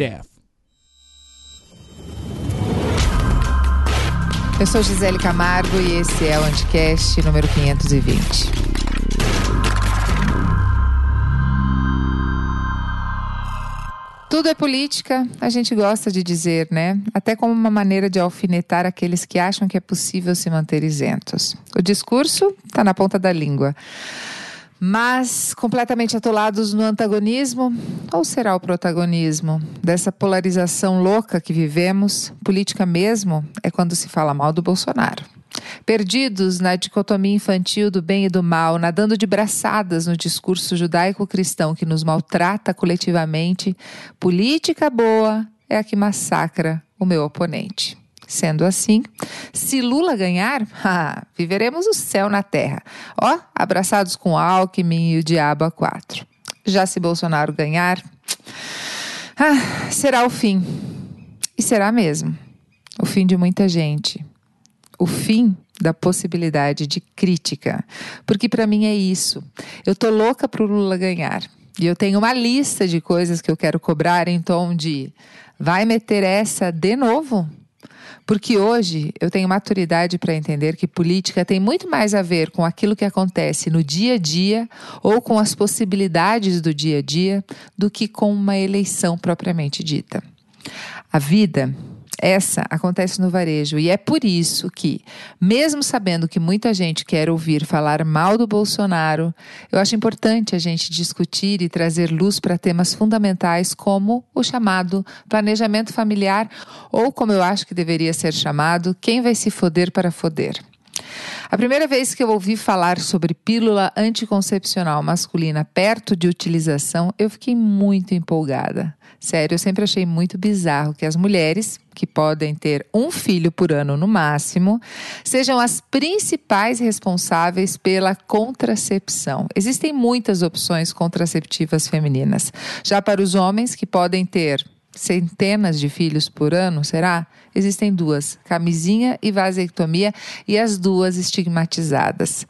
death. Eu sou Gisele Camargo e esse é o Anticast número 520. Tudo é política, a gente gosta de dizer, né? Até como uma maneira de alfinetar aqueles que acham que é possível se manter isentos. O discurso está na ponta da língua. Mas completamente atolados no antagonismo, ou será o protagonismo dessa polarização louca que vivemos? Política mesmo é quando se fala mal do Bolsonaro. Perdidos na dicotomia infantil do bem e do mal, nadando de braçadas no discurso judaico-cristão que nos maltrata coletivamente, política boa é a que massacra o meu oponente. Sendo assim, se Lula ganhar, viveremos o céu na terra. Ó, abraçados com Alckmin e o diabo a quatro. Já se Bolsonaro ganhar, ah, será o fim. E será mesmo. O fim de muita gente. O fim da possibilidade de crítica. Porque para mim é isso. Eu tô louca pro Lula ganhar. E eu tenho uma lista de coisas que eu quero cobrar em tom de vai meter essa de novo? Porque hoje eu tenho maturidade para entender que política tem muito mais a ver com aquilo que acontece no dia a dia ou com as possibilidades do dia a dia do que com uma eleição propriamente dita. A vida essa acontece no varejo e é por isso que, mesmo sabendo que muita gente quer ouvir falar mal do Bolsonaro, eu acho importante a gente discutir e trazer luz para temas fundamentais como o chamado planejamento familiar ou como eu acho que deveria ser chamado, quem vai se foder para foder. A primeira vez que eu ouvi falar sobre pílula anticoncepcional masculina perto de utilização, eu fiquei muito empolgada. Sério, eu sempre achei muito bizarro que as mulheres, que podem ter um filho por ano no máximo, sejam as principais responsáveis pela contracepção. Existem muitas opções contraceptivas femininas. Já para os homens, que podem ter centenas de filhos por ano, será? Existem duas, camisinha e vasectomia, e as duas estigmatizadas.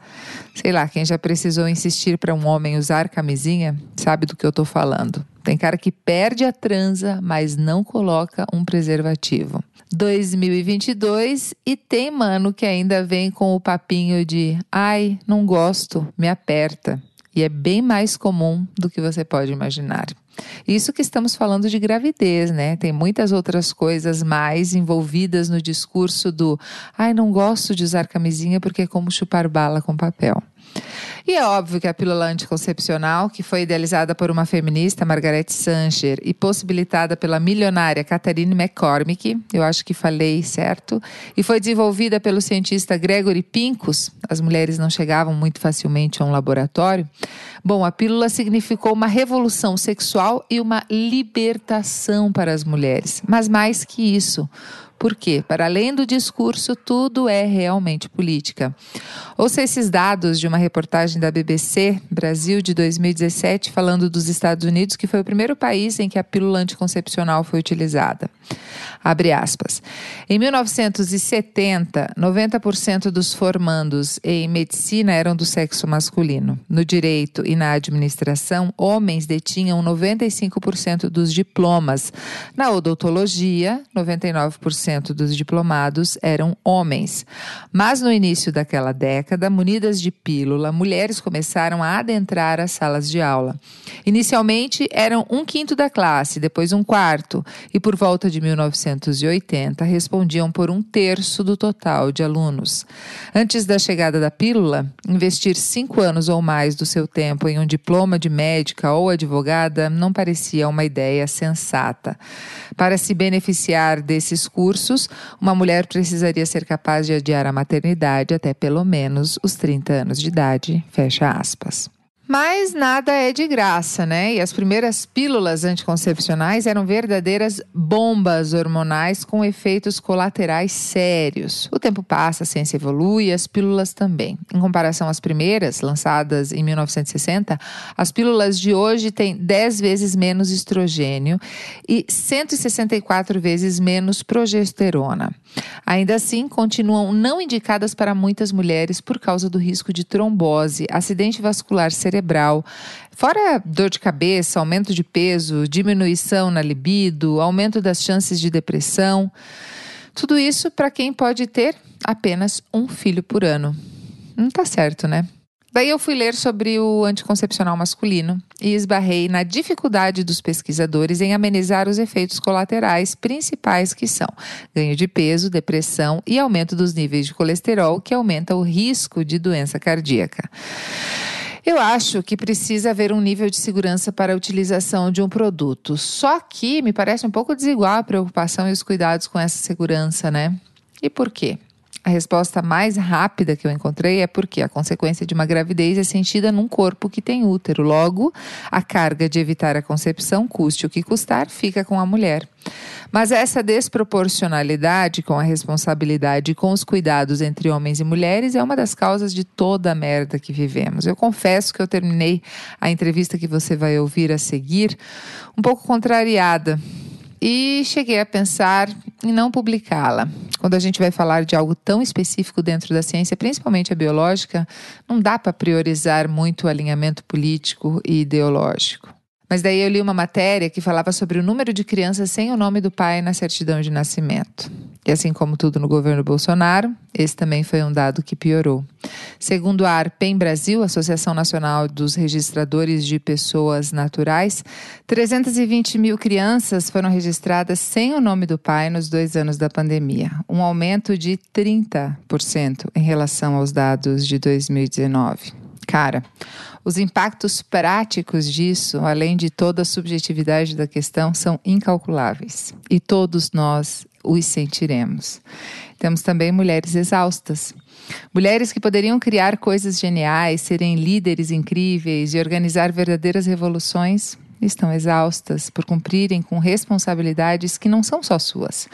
Sei lá, quem já precisou insistir para um homem usar camisinha sabe do que eu estou falando. Tem cara que perde a transa, mas não coloca um preservativo. 2022 e tem mano que ainda vem com o papinho de ai, não gosto, me aperta. E é bem mais comum do que você pode imaginar. Isso que estamos falando de gravidez, né? Tem muitas outras coisas mais envolvidas no discurso do ai, não gosto de usar camisinha porque é como chupar bala com papel. E é óbvio que a pílula anticoncepcional, que foi idealizada por uma feminista, Margaret Sanger, e possibilitada pela milionária Catherine McCormick, eu acho que falei certo, e foi desenvolvida pelo cientista Gregory Pincus, as mulheres não chegavam muito facilmente a um laboratório. Bom, a pílula significou uma revolução sexual e uma libertação para as mulheres, mas mais que isso porque, para além do discurso, tudo é realmente política. Ouça esses dados de uma reportagem da BBC Brasil de 2017, falando dos Estados Unidos, que foi o primeiro país em que a pílula anticoncepcional foi utilizada. Abre aspas. Em 1970, 90% dos formandos em medicina eram do sexo masculino. No direito e na administração, homens detinham 95% dos diplomas. Na odontologia, 99% dos diplomados eram homens. Mas no início daquela década, munidas de pílula, mulheres começaram a adentrar as salas de aula. Inicialmente eram um quinto da classe, depois um quarto, e por volta de 1980 respondiam por um terço do total de alunos. Antes da chegada da pílula, investir cinco anos ou mais do seu tempo em um diploma de médica ou advogada não parecia uma ideia sensata. Para se beneficiar desses cursos, uma mulher precisaria ser capaz de adiar a maternidade até pelo menos os 30 anos de idade. Fecha aspas. Mas nada é de graça, né? E as primeiras pílulas anticoncepcionais eram verdadeiras bombas hormonais com efeitos colaterais sérios. O tempo passa, a ciência evolui e as pílulas também. Em comparação às primeiras, lançadas em 1960, as pílulas de hoje têm 10 vezes menos estrogênio e 164 vezes menos progesterona. Ainda assim, continuam não indicadas para muitas mulheres por causa do risco de trombose, acidente vascular cerebral cerebral. Fora dor de cabeça, aumento de peso, diminuição na libido, aumento das chances de depressão. Tudo isso para quem pode ter apenas um filho por ano. Não tá certo, né? Daí eu fui ler sobre o anticoncepcional masculino e esbarrei na dificuldade dos pesquisadores em amenizar os efeitos colaterais principais que são ganho de peso, depressão e aumento dos níveis de colesterol, que aumenta o risco de doença cardíaca. Eu acho que precisa haver um nível de segurança para a utilização de um produto. Só que me parece um pouco desigual a preocupação e os cuidados com essa segurança, né? E por quê? A resposta mais rápida que eu encontrei é porque a consequência de uma gravidez é sentida num corpo que tem útero. Logo, a carga de evitar a concepção, custe o que custar, fica com a mulher. Mas essa desproporcionalidade com a responsabilidade e com os cuidados entre homens e mulheres é uma das causas de toda a merda que vivemos. Eu confesso que eu terminei a entrevista que você vai ouvir a seguir um pouco contrariada e cheguei a pensar em não publicá-la. Quando a gente vai falar de algo tão específico dentro da ciência, principalmente a biológica, não dá para priorizar muito o alinhamento político e ideológico. Mas daí eu li uma matéria que falava sobre o número de crianças sem o nome do pai na certidão de nascimento. E assim como tudo no governo Bolsonaro, esse também foi um dado que piorou. Segundo a ARPEM Brasil, Associação Nacional dos Registradores de Pessoas Naturais, 320 mil crianças foram registradas sem o nome do pai nos dois anos da pandemia, um aumento de 30% em relação aos dados de 2019. Cara, os impactos práticos disso, além de toda a subjetividade da questão, são incalculáveis e todos nós os sentiremos. Temos também mulheres exaustas. Mulheres que poderiam criar coisas geniais, serem líderes incríveis e organizar verdadeiras revoluções, estão exaustas por cumprirem com responsabilidades que não são só suas.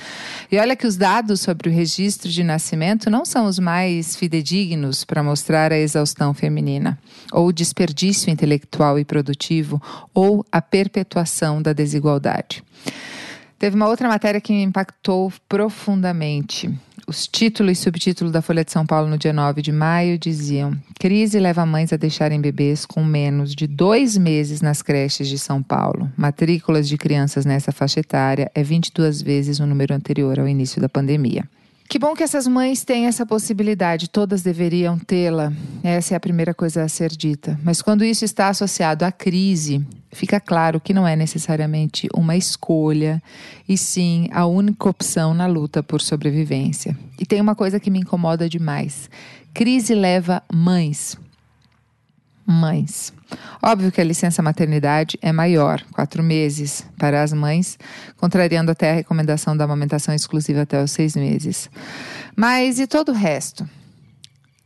E olha que os dados sobre o registro de nascimento não são os mais fidedignos para mostrar a exaustão feminina, ou o desperdício intelectual e produtivo, ou a perpetuação da desigualdade. Teve uma outra matéria que me impactou profundamente. Os títulos e subtítulos da Folha de São Paulo no dia 9 de maio diziam: Crise leva mães a deixarem bebês com menos de dois meses nas creches de São Paulo. Matrículas de crianças nessa faixa etária é 22 vezes o número anterior ao início da pandemia. Que bom que essas mães têm essa possibilidade, todas deveriam tê-la. Essa é a primeira coisa a ser dita. Mas quando isso está associado à crise, fica claro que não é necessariamente uma escolha, e sim a única opção na luta por sobrevivência. E tem uma coisa que me incomoda demais: crise leva mães mães. Óbvio que a licença maternidade é maior, quatro meses, para as mães, contrariando até a recomendação da amamentação exclusiva até os seis meses. Mas e todo o resto?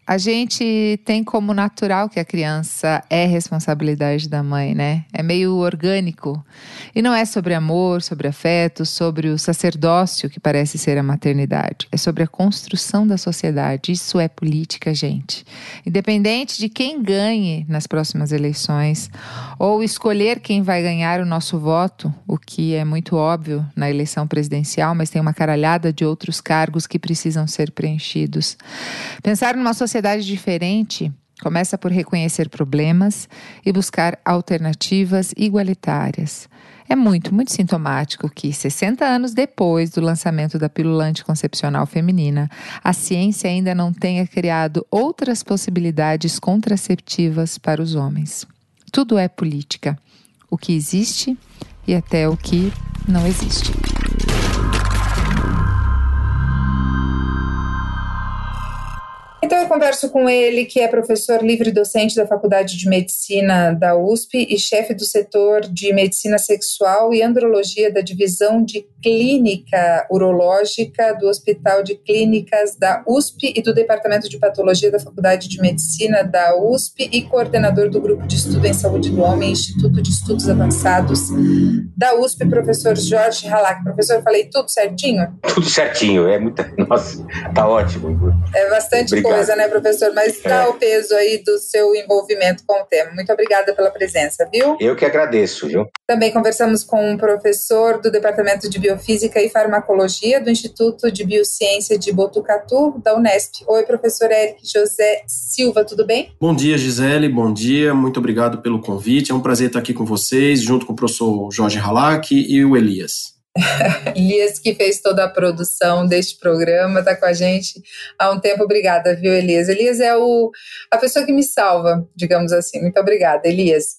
A gente tem como natural que a criança é responsabilidade da mãe, né? É meio orgânico. E não é sobre amor, sobre afeto, sobre o sacerdócio que parece ser a maternidade. É sobre a construção da sociedade. Isso é política, gente. Independente de quem ganhe nas próximas eleições, ou escolher quem vai ganhar o nosso voto, o que é muito óbvio na eleição presidencial, mas tem uma caralhada de outros cargos que precisam ser preenchidos. Pensar numa sociedade sociedade diferente começa por reconhecer problemas e buscar alternativas igualitárias. É muito, muito sintomático que, 60 anos depois do lançamento da pílula anticoncepcional feminina, a ciência ainda não tenha criado outras possibilidades contraceptivas para os homens. Tudo é política. O que existe e até o que não existe. Converso com ele, que é professor livre docente da Faculdade de Medicina da USP e chefe do setor de Medicina Sexual e Andrologia da Divisão de Clínica Urológica do Hospital de Clínicas da USP e do Departamento de Patologia da Faculdade de Medicina da USP e coordenador do Grupo de Estudo em Saúde do Homem, Instituto de Estudos Avançados da USP, professor Jorge Halak. Professor, falei tudo certinho? Tudo certinho, é muita. Nossa, tá ótimo. É bastante Obrigado coisa, né, professor? Mas dá é. o peso aí do seu envolvimento com o tema. Muito obrigada pela presença, viu? Eu que agradeço, viu? Também conversamos com um professor do Departamento de Biofísica e Farmacologia do Instituto de Biociência de Botucatu, da Unesp. Oi, professor Eric José Silva, tudo bem? Bom dia, Gisele, bom dia. Muito obrigado pelo convite. É um prazer estar aqui com vocês, junto com o professor Jorge Halak e o Elias. Elias, que fez toda a produção deste programa, está com a gente há um tempo. Obrigada, viu, Elias? Elias é o, a pessoa que me salva, digamos assim. Muito obrigada, Elias.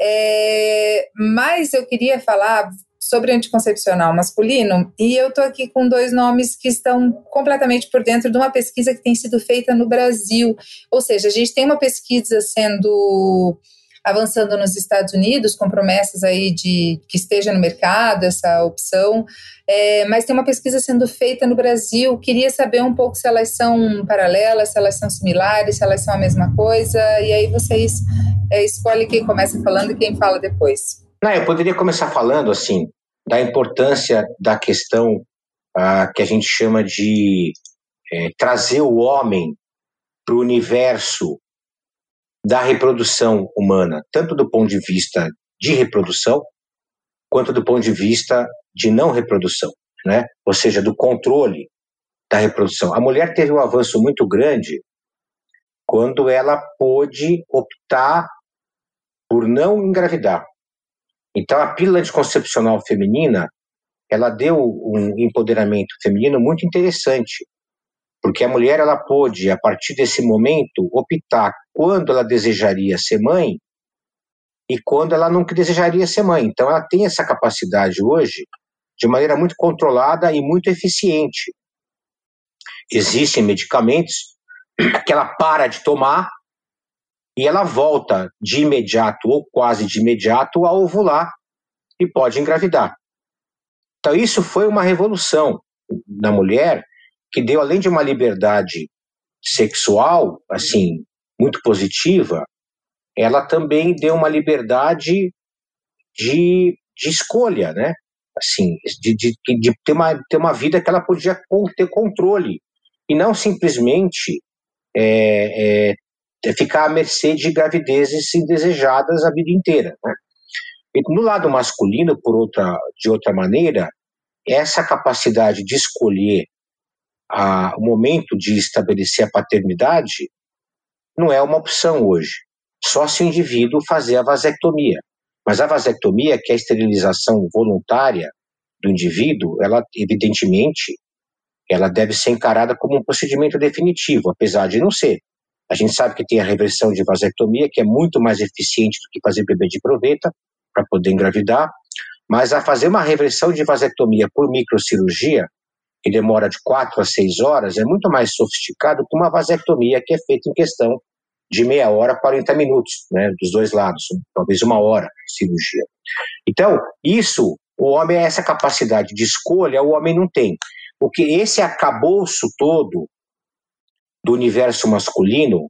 É, mas eu queria falar sobre anticoncepcional masculino e eu estou aqui com dois nomes que estão completamente por dentro de uma pesquisa que tem sido feita no Brasil. Ou seja, a gente tem uma pesquisa sendo avançando nos Estados Unidos, com promessas aí de que esteja no mercado essa opção, é, mas tem uma pesquisa sendo feita no Brasil. Queria saber um pouco se elas são paralelas, se elas são similares, se elas são a mesma coisa, e aí vocês é, escolhem quem começa falando e quem fala depois. Não, eu poderia começar falando assim da importância da questão ah, que a gente chama de é, trazer o homem para o universo da reprodução humana, tanto do ponto de vista de reprodução, quanto do ponto de vista de não reprodução, né? ou seja, do controle da reprodução. A mulher teve um avanço muito grande quando ela pôde optar por não engravidar. Então, a pílula anticoncepcional feminina, ela deu um empoderamento feminino muito interessante, porque a mulher ela pôde, a partir desse momento, optar quando ela desejaria ser mãe e quando ela não desejaria ser mãe. Então, ela tem essa capacidade hoje de maneira muito controlada e muito eficiente. Existem medicamentos que ela para de tomar e ela volta de imediato ou quase de imediato a ovular e pode engravidar. Então, isso foi uma revolução na mulher que deu, além de uma liberdade sexual, assim, muito positiva, ela também deu uma liberdade de, de escolha, né? Assim, de, de, de ter, uma, ter uma vida que ela podia ter controle e não simplesmente é, é, ficar à mercê de gravidezes indesejadas a vida inteira. Né? E no lado masculino, por outra, de outra maneira, essa capacidade de escolher a, o momento de estabelecer a paternidade não é uma opção hoje. Só se o indivíduo fazer a vasectomia. Mas a vasectomia, que é a esterilização voluntária do indivíduo, ela evidentemente ela deve ser encarada como um procedimento definitivo, apesar de não ser. A gente sabe que tem a reversão de vasectomia, que é muito mais eficiente do que fazer bebê de proveta para poder engravidar, mas a fazer uma reversão de vasectomia por microcirurgia que demora de 4 a 6 horas, é muito mais sofisticado que uma vasectomia que é feita em questão de meia hora, 40 minutos, né, dos dois lados, talvez uma hora de cirurgia. Então, isso, o homem, essa capacidade de escolha, o homem não tem. O que esse acabouço todo do universo masculino,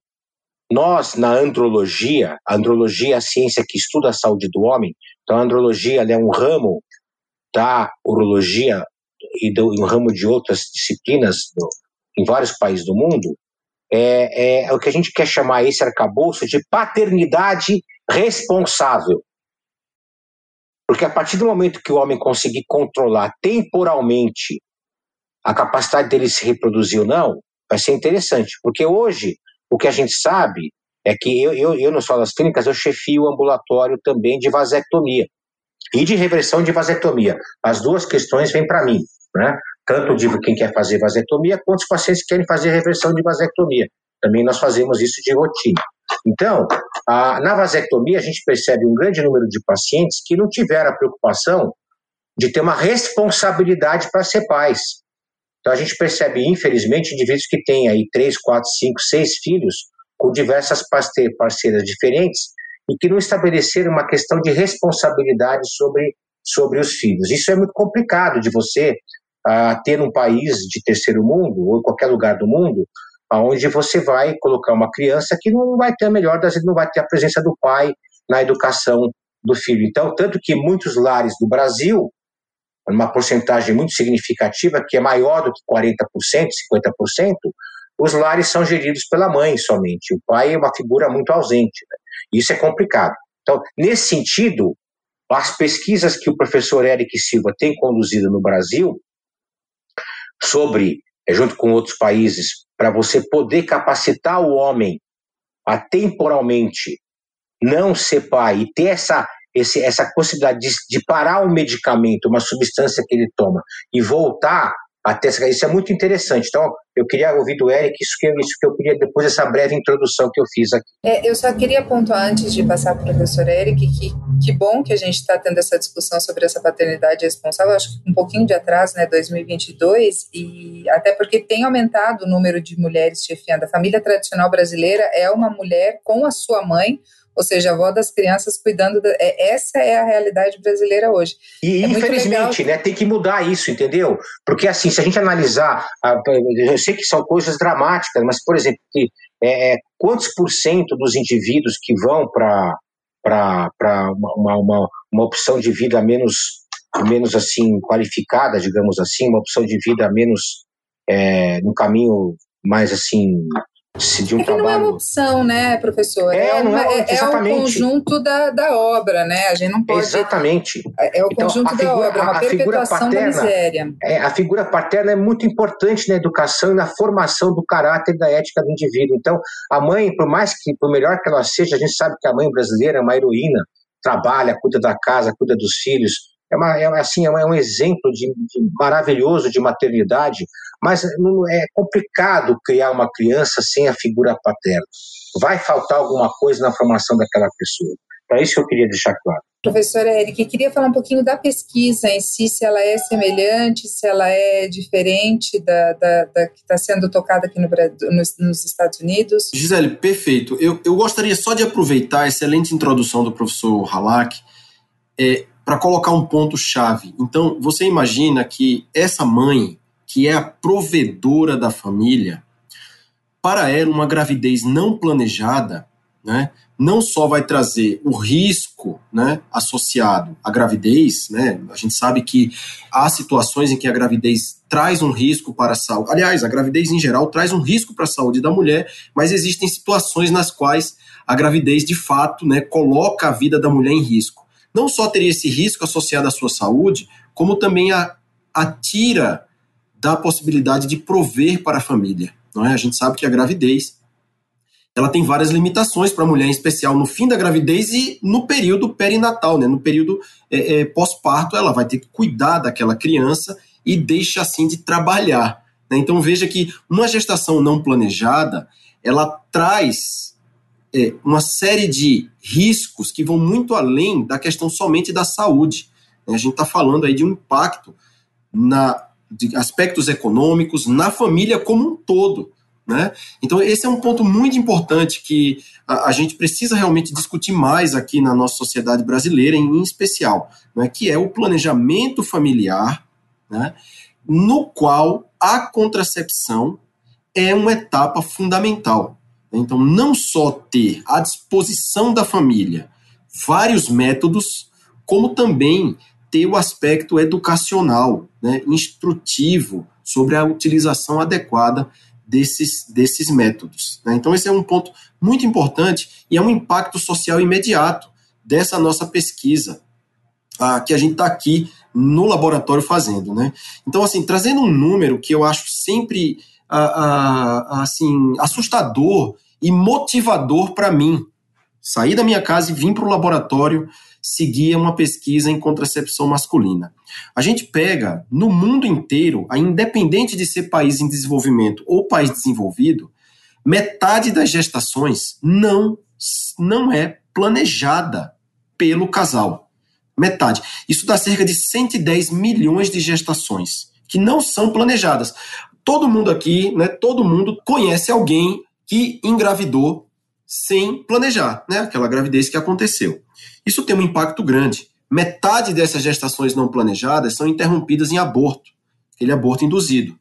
nós, na andrologia, a andrologia é a ciência que estuda a saúde do homem, então a andrologia é um ramo da urologia e do, um ramo de outras disciplinas do, em vários países do mundo, é, é, o que a gente quer chamar esse arcabouço de paternidade responsável. Porque a partir do momento que o homem conseguir controlar temporalmente a capacidade dele se reproduzir ou não, vai ser interessante. Porque hoje, o que a gente sabe é que eu, eu, eu Sol das Clínicas, eu chefio o ambulatório também de vasectomia e de reversão de vasectomia. As duas questões vêm para mim né? tanto de quem quer fazer vasectomia, quanto os pacientes que querem fazer reversão de vasectomia. Também nós fazemos isso de rotina. Então, a, na vasectomia, a gente percebe um grande número de pacientes que não tiveram a preocupação de ter uma responsabilidade para ser pais. Então, a gente percebe, infelizmente, indivíduos que têm aí 3, 4, 5, 6 filhos com diversas parceiras diferentes e que não estabeleceram uma questão de responsabilidade sobre, sobre os filhos. Isso é muito complicado de você a ter um país de terceiro mundo ou qualquer lugar do mundo aonde você vai colocar uma criança que não vai ter a melhor das não vai ter a presença do pai na educação do filho. Então, tanto que muitos lares do Brasil, uma porcentagem muito significativa, que é maior do que 40%, 50%, os lares são geridos pela mãe somente. O pai é uma figura muito ausente. Né? Isso é complicado. Então, nesse sentido, as pesquisas que o professor Eric Silva tem conduzido no Brasil sobre, eh, junto com outros países, para você poder capacitar o homem a temporalmente não ser pai e ter essa, esse, essa possibilidade de, de parar o medicamento, uma substância que ele toma, e voltar até isso é muito interessante. Então, eu queria ouvir do Eric isso que, isso que eu queria, depois dessa breve introdução que eu fiz aqui. É, eu só queria pontuar, antes de passar para o professor Eric, que que bom que a gente está tendo essa discussão sobre essa paternidade responsável, acho que um pouquinho de atraso, né, 2022, e até porque tem aumentado o número de mulheres chefiando. A família tradicional brasileira é uma mulher com a sua mãe, ou seja, a avó das crianças cuidando. Da, é, essa é a realidade brasileira hoje. E é infelizmente, né, tem que mudar isso, entendeu? Porque assim, se a gente analisar, eu sei que são coisas dramáticas, mas por exemplo, que, é, é quantos por cento dos indivíduos que vão para para uma, uma, uma opção de vida menos menos assim qualificada, digamos assim, uma opção de vida menos é, no caminho mais assim de um é trabalho. Não é uma opção, né, professor? É, é, uma, é, é, o conjunto da, da obra, né? A gente não pode. Exatamente. É, é o então, conjunto figura, da obra, uma a perpetuação paterna, da miséria. É, a figura paterna é muito importante na educação e na formação do caráter e da ética do indivíduo. Então, a mãe, por mais que, por melhor que ela seja, a gente sabe que a mãe brasileira é uma heroína, trabalha, cuida da casa, cuida dos filhos, é, uma, é, assim, é, um exemplo de, de, maravilhoso de maternidade, mas é complicado criar uma criança sem a figura paterna. Vai faltar alguma coisa na formação daquela pessoa. Então, é isso que eu queria deixar claro. Professora Eric, queria falar um pouquinho da pesquisa em si, se ela é semelhante, se ela é diferente da, da, da que está sendo tocada aqui no, nos, nos, Estados Unidos. Gisele, perfeito. Eu, eu gostaria só de aproveitar a excelente introdução do professor Halak é, para colocar um ponto-chave. Então, você imagina que essa mãe, que é a provedora da família, para ela, uma gravidez não planejada, né, não só vai trazer o risco né, associado à gravidez, né, a gente sabe que há situações em que a gravidez traz um risco para a saúde. Aliás, a gravidez em geral traz um risco para a saúde da mulher, mas existem situações nas quais a gravidez de fato né, coloca a vida da mulher em risco não só teria esse risco associado à sua saúde, como também a, a tira da possibilidade de prover para a família. Não é? A gente sabe que a gravidez ela tem várias limitações para a mulher, em especial no fim da gravidez e no período perinatal, né? no período é, é, pós-parto, ela vai ter que cuidar daquela criança e deixa assim de trabalhar. Né? Então veja que uma gestação não planejada, ela traz é, uma série de riscos que vão muito além da questão somente da saúde. A gente está falando aí de um impacto na, de aspectos econômicos, na família como um todo. Né? Então, esse é um ponto muito importante que a, a, gente precisa realmente discutir mais aqui na nossa sociedade brasileira, em, em especial, né? que é o planejamento familiar, né? no qual a contracepção é uma etapa fundamental. Então, não só ter à disposição da família vários métodos, como também ter o aspecto educacional, né, instrutivo sobre a utilização adequada desses, desses métodos. Né? Então, esse é um ponto muito importante e é um impacto social imediato dessa nossa pesquisa que a gente está aqui no laboratório fazendo. Né? Então, assim, trazendo um número que eu acho sempre assim, assustador e motivador para mim. Sair da minha casa e vir para o laboratório seguir uma pesquisa em contracepção masculina. A gente pega no mundo inteiro, independente de ser país em desenvolvimento ou país desenvolvido, metade das gestações não não é planejada pelo casal. Metade. Isso dá cerca de 110 milhões de gestações que não são planejadas todo mundo aqui, né, todo mundo conhece alguém que engravidou sem planejar, né, aquela gravidez que aconteceu. Isso tem um impacto grande. Metade dessas gestações não planejadas são interrompidas em aborto, aquele aborto induzido.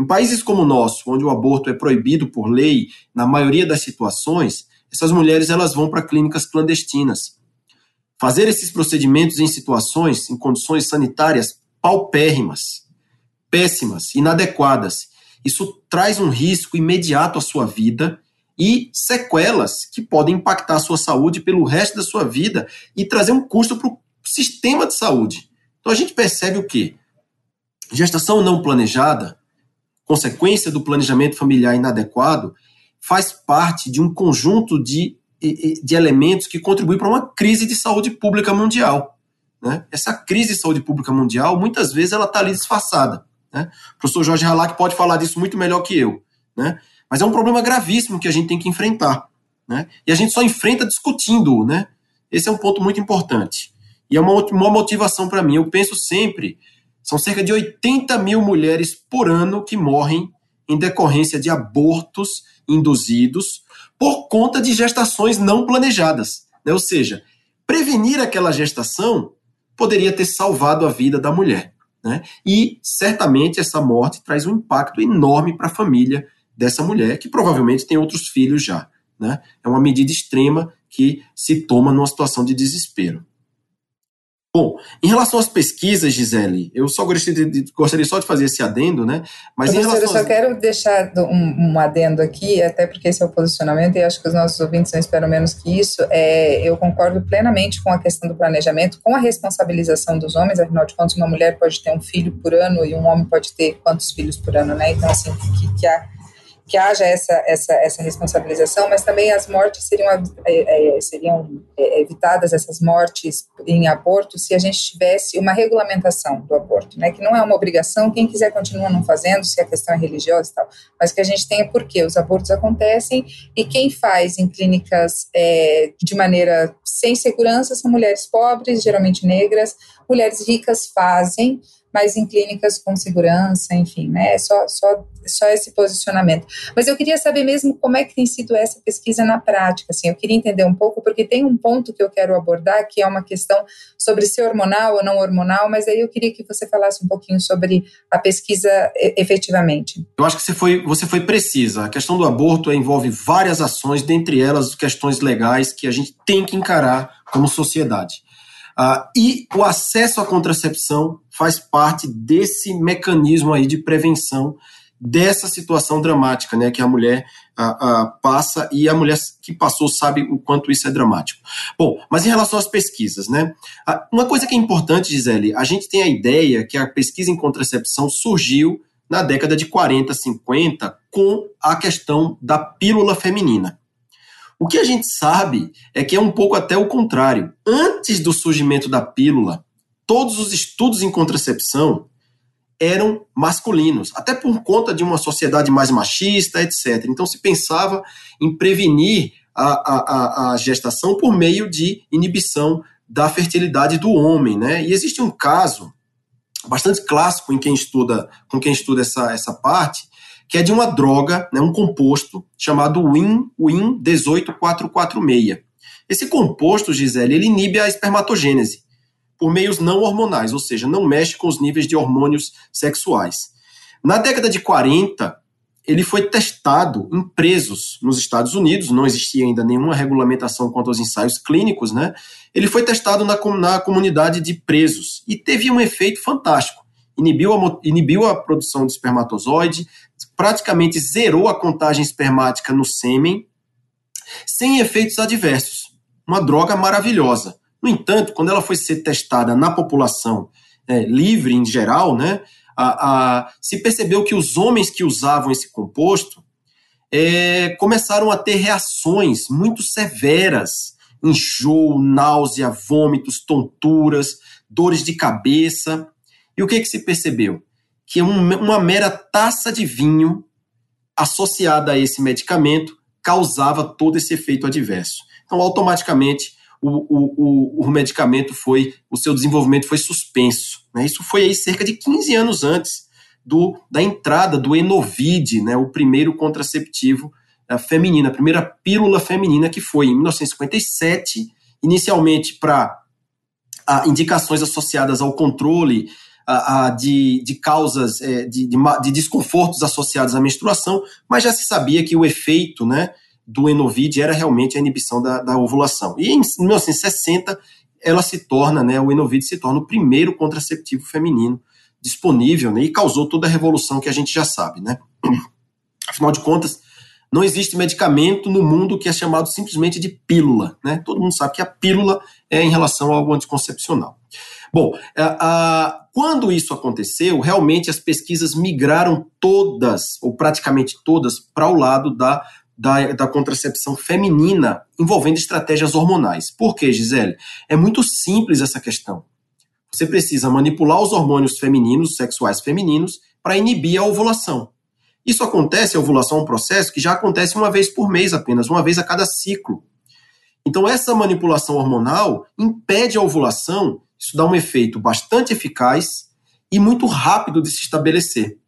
Em países como o nosso, onde o aborto é proibido por lei, na maioria das situações, essas mulheres elas vão para clínicas clandestinas. Fazer esses procedimentos em situações, em condições sanitárias paupérrimas, péssimas, inadequadas, isso traz um risco imediato à sua vida e sequelas que podem impactar a sua saúde pelo resto da sua vida e trazer um custo para o sistema de saúde. Então a gente percebe o quê? Gestação não planejada, consequência do planejamento familiar inadequado, faz parte de um conjunto de, de elementos que contribuem para uma crise de saúde pública mundial. Né? Essa crise de saúde pública mundial, muitas vezes, ela está ali disfarçada. Né? O professor Jorge Halak pode falar disso muito melhor que eu. Né? Mas é um problema gravíssimo que a gente tem que enfrentar. Né? E a gente só enfrenta discutindo. Né? Esse é um ponto muito importante. E é uma, uma motivação para mim. Eu penso sempre, são cerca de 80 mil mulheres por ano que morrem em decorrência de abortos induzidos por conta de gestações não planejadas. Né? Ou seja, prevenir aquela gestação poderia ter salvado a vida da mulher. Né? E certamente essa morte traz um impacto enorme para a família dessa mulher, que provavelmente tem outros filhos já. Né? É uma medida extrema que se toma numa situação de desespero. Bom, em relação às pesquisas, Gisele, eu só gostaria, de, gostaria só de fazer esse adendo, né? Mas Professor, em relação eu só quero deixar um, um, adendo aqui, até porque esse é o posicionamento, e acho que os nossos ouvintes não esperam menos que isso. É, eu concordo plenamente com a questão do planejamento, com a responsabilização dos homens, afinal de contas, uma mulher pode ter um filho por ano e um homem pode ter quantos filhos por ano, né? Então, assim, que, que há que haja essa, essa, essa responsabilização, mas também as mortes seriam, é, é, seriam é, evitadas, essas mortes em aborto, se a gente tivesse uma regulamentação do aborto, né, que não é uma obrigação, quem quiser continua não fazendo, se a questão é religiosa e tal, mas que a gente tenha porque os abortos acontecem e quem faz em clínicas é, de maneira sem segurança são mulheres pobres, geralmente negras, mulheres ricas fazem, mas em clínicas com segurança, enfim, né? É só, só, só esse posicionamento. Mas eu queria saber mesmo como é que tem sido essa pesquisa na prática, assim, eu queria entender um pouco, porque tem um ponto que eu quero abordar, que é uma questão sobre ser hormonal ou não hormonal, mas aí eu queria que você falasse um pouquinho sobre a pesquisa efetivamente. Eu acho que você foi, você foi precisa. A questão do aborto envolve várias ações, dentre elas questões legais que a gente tem que encarar como sociedade. Uh, e o acesso à contracepção faz parte desse mecanismo aí de prevenção dessa situação dramática, né, que a mulher uh, uh, passa e a mulher que passou sabe o quanto isso é dramático. Bom, mas em relação às pesquisas, né, uma coisa que é importante, Gisele, a gente tem a ideia que a pesquisa em contracepção surgiu na década de 40, 50 com a questão da pílula feminina. O que a gente sabe é que é um pouco até o contrário. Antes do surgimento da pílula, todos os estudos em contracepção eram masculinos, até por conta de uma sociedade mais machista, etc. Então se pensava em prevenir a, a, a gestação por meio de inibição da fertilidade do homem, né? E existe um caso bastante clássico em quem estuda, com quem estuda essa, essa parte, que é de uma droga, né, um composto chamado WIN, WIN 18446. Esse composto, Gisele, ele inibe a espermatogênese por meios não hormonais, ou seja, não mexe com os níveis de hormônios sexuais. Na década de 40, ele foi testado em presos nos Estados Unidos, não existia ainda nenhuma regulamentação quanto aos ensaios clínicos, né? Ele foi testado na, na comunidade de presos e teve um efeito fantástico. Inibiu a, inibiu a produção de espermatozoide, praticamente zerou a contagem espermática no sêmen, sem efeitos adversos. Uma droga maravilhosa. No entanto, quando ela foi ser testada na população é, livre em geral, né, a, a, se percebeu que os homens que usavam esse composto é, começaram a ter reações muito severas, enjoo, náusea, vômitos, tonturas, dores de cabeça. E o que, que se percebeu? que uma mera taça de vinho associada a esse medicamento causava todo esse efeito adverso. Então, automaticamente, o, o, o, o medicamento foi, o seu desenvolvimento foi suspenso. Né? Isso foi aí cerca de 15 anos antes do, da entrada do Enovid, né? o primeiro contraceptivo uh, feminino, a primeira pílula feminina, que foi em 1957, inicialmente para uh, indicações associadas ao controle de, de causas é, de, de, de, desconfortos associados à menstruação, mas já se sabia que o efeito né, do Enovid era realmente a inibição da, da ovulação. E em 1960 ela se torna, né, o Enovid se torna o primeiro contraceptivo feminino disponível né, e causou toda a revolução que a gente já sabe. Né? Afinal de contas, não existe medicamento no mundo que é chamado simplesmente de pílula. Né? Todo mundo sabe que a pílula é em relação ao anticoncepcional. Bom, quando isso aconteceu, realmente as pesquisas migraram todas, ou praticamente todas, para o lado da, da, da, contracepção feminina envolvendo estratégias hormonais. Por quê, Gisele? É muito simples essa questão. Você precisa manipular os hormônios femininos, sexuais femininos, para inibir a ovulação. Isso acontece, a ovulação é um processo que já acontece uma vez por mês apenas, uma vez a cada ciclo. Então, essa manipulação hormonal impede a ovulação, isso dá um efeito bastante eficaz e muito rápido de se estabelecer.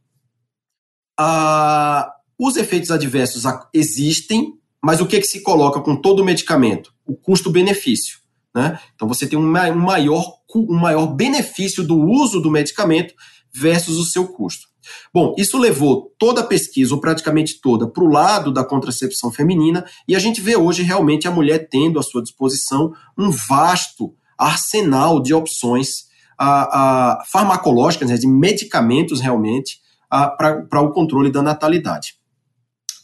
Ah, os efeitos adversos existem, mas o que, que se coloca com todo o medicamento? O custo-benefício. Né? Então, você tem um maior, um maior benefício do uso do medicamento versus o seu custo. Bom, isso levou toda a pesquisa, ou praticamente toda, para o lado da contracepção feminina, e a gente vê hoje realmente a mulher tendo à sua disposição um vasto arsenal de opções a, a farmacológicas, né, de medicamentos realmente, para o controle da natalidade.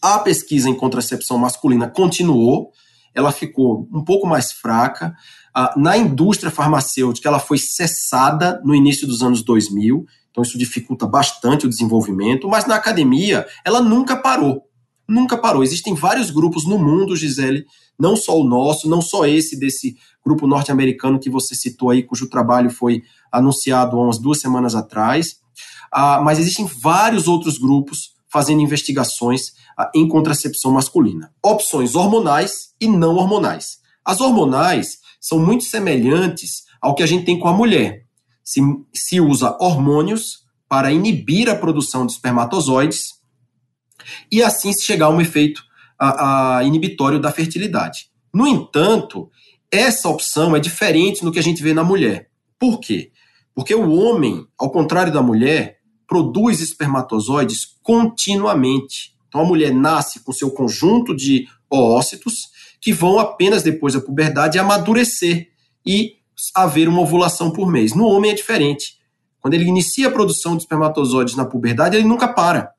A pesquisa em contracepção masculina continuou, ela ficou um pouco mais fraca. na indústria farmacêutica, ela foi cessada no início dos anos 2000, então isso dificulta bastante o desenvolvimento, mas na academia ela nunca parou. Nunca parou. Existem vários grupos no mundo, Gisele, não só o nosso, não só esse desse grupo norte-americano que você citou aí, cujo trabalho foi anunciado há umas duas semanas atrás, ah, mas existem vários outros grupos fazendo investigações ah, em contracepção masculina. Opções hormonais e não hormonais. As hormonais são muito semelhantes ao que a gente tem com a mulher se, se usa hormônios para inibir a produção de espermatozoides e assim se chegar a um efeito a, a inibitório da fertilidade. No entanto, essa opção é diferente no que a gente vê na mulher. Por quê? Porque o homem, ao contrário da mulher, produz espermatozoides continuamente. Então a mulher nasce com seu conjunto de oócitos que vão apenas depois da puberdade amadurecer e haver uma ovulação por mês. No homem é diferente. Quando ele inicia a produção de espermatozoides na puberdade, ele nunca para.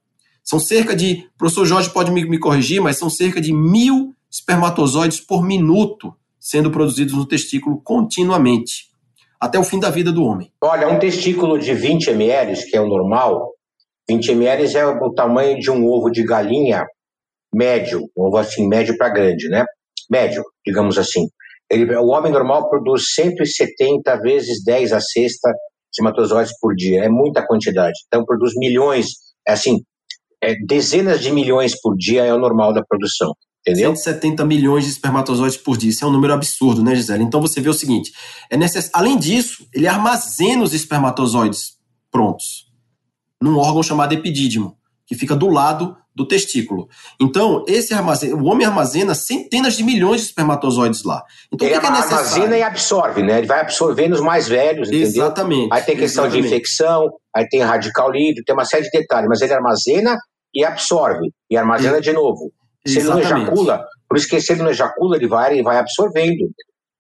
São cerca de, o professor Jorge pode me, me corrigir, mas são cerca de mil espermatozoides por minuto sendo produzidos no testículo continuamente, até o fim da vida do homem. Olha, um testículo de 20 ml, que é o normal, 20 ml é o tamanho de um ovo de galinha médio, um ovo assim, médio para grande, né? Médio, digamos assim. Ele, o homem normal produz 170 vezes 10 a sexta espermatozoides por dia. É muita quantidade. Então, produz milhões, é assim, é, dezenas de milhões por dia é o normal da produção. Entendeu? 170 milhões de espermatozoides por dia. Isso é um número absurdo, né, Gisele? Então você vê o seguinte: é necess... além disso, ele armazena os espermatozoides prontos num órgão chamado epidídimo, que fica do lado do testículo. Então, esse armazena, o homem armazena centenas de milhões de espermatozoides lá. Então, ele o que, que é necessário? armazena e absorve, né? Ele vai absorvendo os mais velhos, entendeu? Exatamente. Aí tem questão exatamente. de infecção, aí tem radical livre, tem uma série de detalhes, mas ele armazena e absorve, e armazena e... de novo. Se exatamente. ele não ejacula, por isso que se ele não ejacula, ele vai, ele vai absorvendo.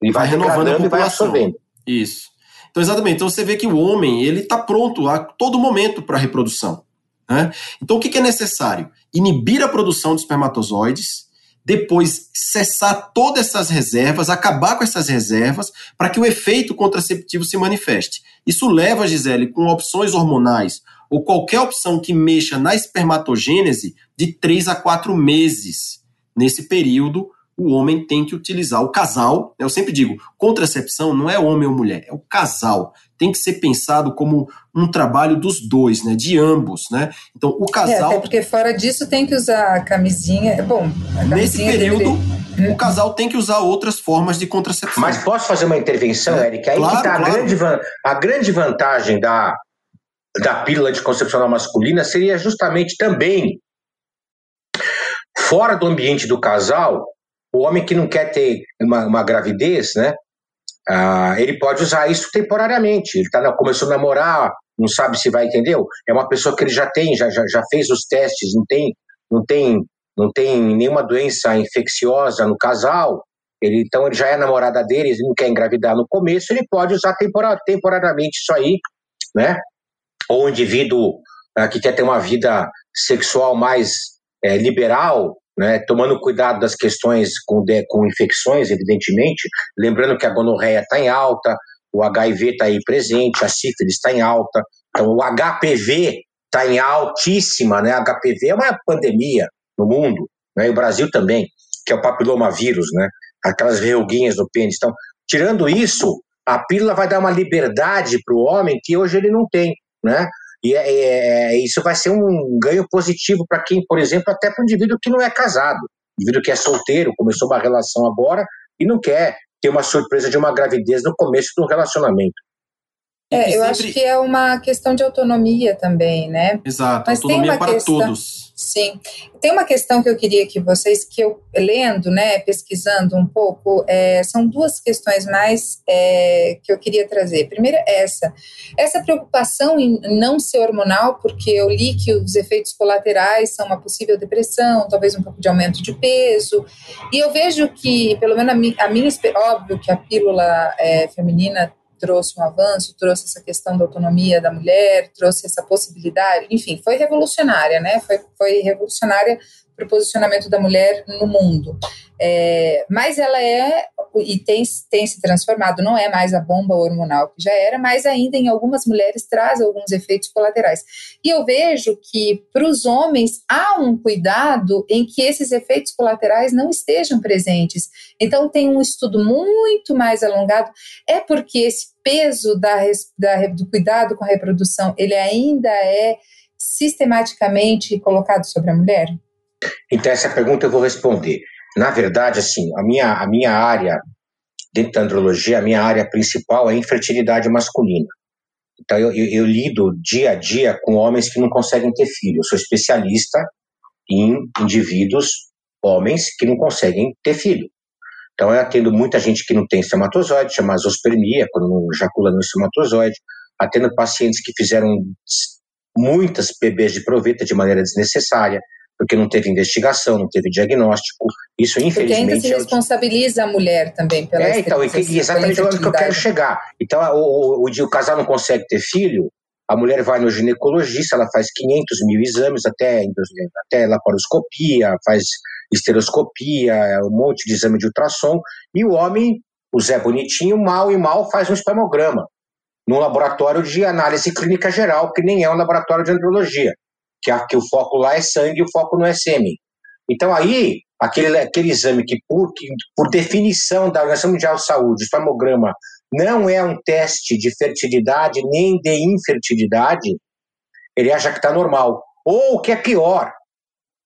Ele vai, vai renovando e vai absorvendo. Isso. Então, exatamente. Então, você vê que o homem, ele está pronto a todo momento para a reprodução. Né? Então, o que, que é necessário? Inibir a produção de espermatozoides, depois cessar todas essas reservas, acabar com essas reservas, para que o efeito contraceptivo se manifeste. Isso leva, Gisele, com opções hormonais ou qualquer opção que mexa na espermatogênese, de três a quatro meses. Nesse período, o homem tem que utilizar. O casal, eu sempre digo, contracepção não é homem ou mulher, é o casal. Tem que ser pensado como um trabalho dos dois, né? De ambos, né? Então, o casal. É, até porque fora disso tem que usar a camisinha. É bom, camisinha nesse período, deveria... o casal tem que usar outras formas de contracepção. Mas posso fazer uma intervenção, é, Eric? Aí claro, que tá claro. a, grande, a grande vantagem da, da pílula de concepcional masculina seria justamente também fora do ambiente do casal o homem que não quer ter uma, uma gravidez, né? Ah, ele pode usar isso temporariamente. Ele tá, começou a namorar, não sabe se vai, entendeu? É uma pessoa que ele já tem, já, já, já fez os testes, não tem, não tem, não tem nenhuma doença infecciosa no casal. Ele, então ele já é namorada dele, ele não quer engravidar no começo, ele pode usar tempora, temporariamente isso aí, né? Ou um indivíduo ah, que quer ter uma vida sexual mais é, liberal, né, tomando cuidado das questões com, de, com infecções, evidentemente, lembrando que a gonorreia está em alta, o HIV está aí presente, a sífilis está em alta, então o HPV está em altíssima, né? HPV é uma pandemia no mundo, né? E o Brasil também, que é o papilomavírus, né? Aquelas verruguinhas no pênis. Então, tirando isso, a pílula vai dar uma liberdade para o homem que hoje ele não tem, né? E é, é, é isso vai ser um ganho positivo para quem, por exemplo, até para o indivíduo que não é casado, indivíduo que é solteiro, começou uma relação agora e não quer ter uma surpresa de uma gravidez no começo do relacionamento. É, eu sempre... acho que é uma questão de autonomia também, né? Exato, Mas autonomia para questão, todos. Sim. Tem uma questão que eu queria que vocês, que eu lendo, né, pesquisando um pouco, é, são duas questões mais é, que eu queria trazer. Primeiro, essa. Essa preocupação em não ser hormonal, porque eu li que os efeitos colaterais são uma possível depressão, talvez um pouco de aumento de peso. E eu vejo que, pelo menos a minha, a minha óbvio que a pílula é, feminina trouxe um avanço, trouxe essa questão da autonomia da mulher, trouxe essa possibilidade, enfim, foi revolucionária, né? Foi, foi revolucionária para o posicionamento da mulher no mundo. É, mas ela é, e tem, tem se transformado, não é mais a bomba hormonal que já era, mas ainda em algumas mulheres traz alguns efeitos colaterais. E eu vejo que para os homens há um cuidado em que esses efeitos colaterais não estejam presentes. Então tem um estudo muito mais alongado, é porque esse peso da, da, do cuidado com a reprodução, ele ainda é sistematicamente colocado sobre a mulher? Então, essa pergunta eu vou responder. Na verdade, assim, a minha, a minha área, dentro da andrologia, a minha área principal é infertilidade masculina. Então, eu, eu, eu lido dia a dia com homens que não conseguem ter filho. Eu sou especialista em indivíduos, homens, que não conseguem ter filho. Então, eu atendo muita gente que não tem espermatozoide, chama zoospermia, quando não ejacula no espermatozoide. Atendo pacientes que fizeram muitas bebês de proveta de maneira desnecessária porque não teve investigação, não teve diagnóstico. Isso, infelizmente. Porque ainda se responsabiliza a mulher também pela É, então, exatamente onde que eu quero chegar. Então, o, o, o, o casal não consegue ter filho, a mulher vai no ginecologista, ela faz 500 mil exames, até, até laparoscopia, faz esteroscopia, um monte de exame de ultrassom, e o homem, o Zé Bonitinho, mal e mal faz um espermograma, num laboratório de análise clínica geral, que nem é um laboratório de andrologia que, a, que o foco lá é sangue e o foco não é sêmen. Então aí, aquele, aquele exame que por, que, por definição da Organização Mundial de Saúde, o espermograma não é um teste de fertilidade nem de infertilidade, ele acha que está normal. Ou o que é pior,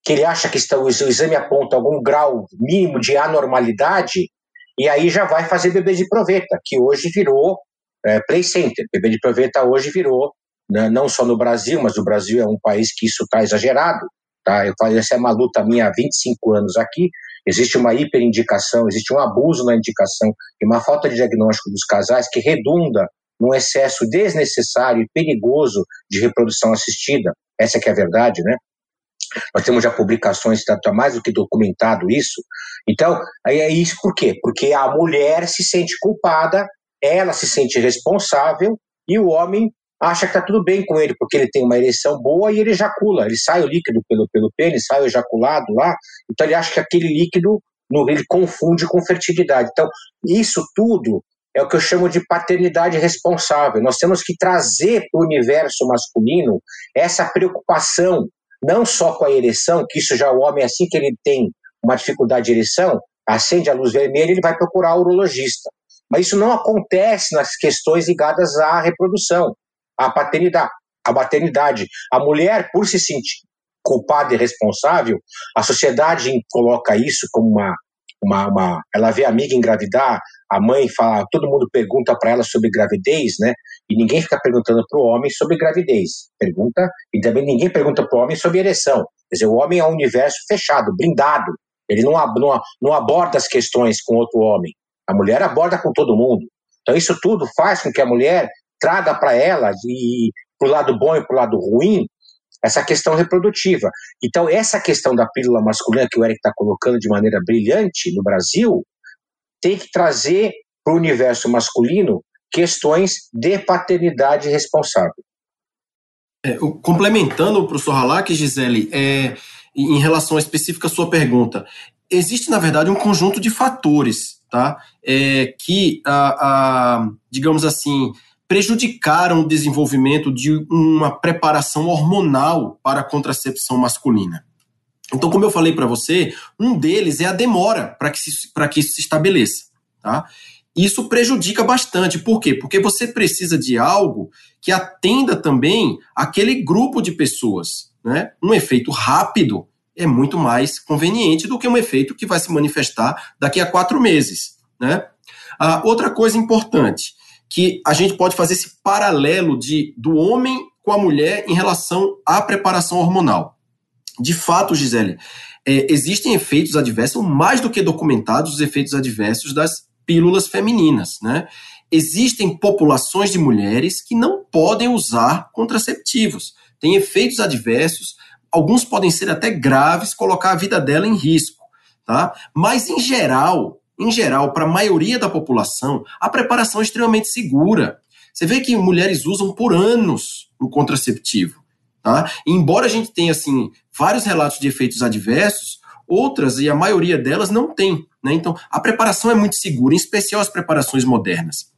que ele acha que está, o exame aponta algum grau mínimo de anormalidade, e aí já vai fazer bebê de proveta, que hoje virou é, play center. Bebê de proveta hoje virou né, não só no Brasil, mas o Brasil é um país que isso está exagerado. Tá? Eu falo, essa é uma luta minha há 25 anos aqui. Existe uma hiperindicação, existe um abuso na indicação e uma falta de diagnóstico dos casais que redunda num excesso desnecessário e perigoso de reprodução assistida. Essa que é a verdade, né? Nós temos já publicações, está mais do que documentado isso. Então, é isso por quê? Porque a mulher se sente culpada, ela se sente responsável e o homem acha que está tudo bem com ele, porque ele tem uma ereção boa e ele ejacula, ele sai o líquido pelo, pelo pênis, sai o ejaculado lá, então ele acha que aquele líquido ele confunde com fertilidade. Então, isso tudo é o que eu chamo de paternidade responsável. Nós temos que trazer para o universo masculino essa preocupação, não só com a ereção, que isso já o homem, assim que ele tem uma dificuldade de ereção, acende a luz vermelha, ele vai procurar o urologista. Mas isso não acontece nas questões ligadas à reprodução a paternidade. A maternidade. A mulher, por se sentir culpada e responsável, a sociedade coloca isso como uma, uma, uma, ela vê a amiga engravidar, a mãe fala, todo mundo pergunta para ela sobre gravidez, né? E ninguém fica perguntando para o homem sobre gravidez. Pergunta, e também ninguém pergunta para o homem sobre ereção. Quer dizer, o homem é um universo fechado, blindado. Ele não, não, não aborda as questões com outro homem. A mulher aborda com todo mundo. Então, isso tudo faz com que a mulher traga para ela, e para o lado bom e para o lado ruim, essa questão reprodutiva. Então, essa questão da pílula masculina que o Eric está colocando de maneira brilhante no Brasil, tem que trazer para o universo masculino questões de paternidade responsável. É, complementando o professor Halak, Gisele, é, em relação à específica sua pergunta, existe, na verdade, um conjunto de fatores tá, é, que, a, a, digamos assim, prejudicaram o desenvolvimento de uma preparação hormonal para a contracepção masculina. Então, como eu falei para você, um deles é a demora para que, que isso se estabeleça. Tá? Isso prejudica bastante. Por quê? Porque você precisa de algo que atenda também aquele grupo de pessoas. Né? Um efeito rápido é muito mais conveniente do que um efeito que vai se manifestar daqui a quatro meses. Né? Ah, outra coisa importante, que a gente pode fazer esse paralelo de, do homem com a mulher em relação à preparação hormonal. De fato, Gisele, é, existem efeitos adversos, mais do que documentados, os efeitos adversos das pílulas femininas, né? Existem populações de mulheres que não podem usar contraceptivos. Tem efeitos adversos, alguns podem ser até graves, colocar a vida dela em risco, tá? Mas em geral, em geral, para a maioria da população, a preparação é extremamente segura. Você vê que mulheres usam por anos o contraceptivo, tá? E embora a gente tenha assim vários relatos de efeitos adversos, outras e a maioria delas não tem. Né? Então, a preparação é muito segura, em especial as preparações modernas.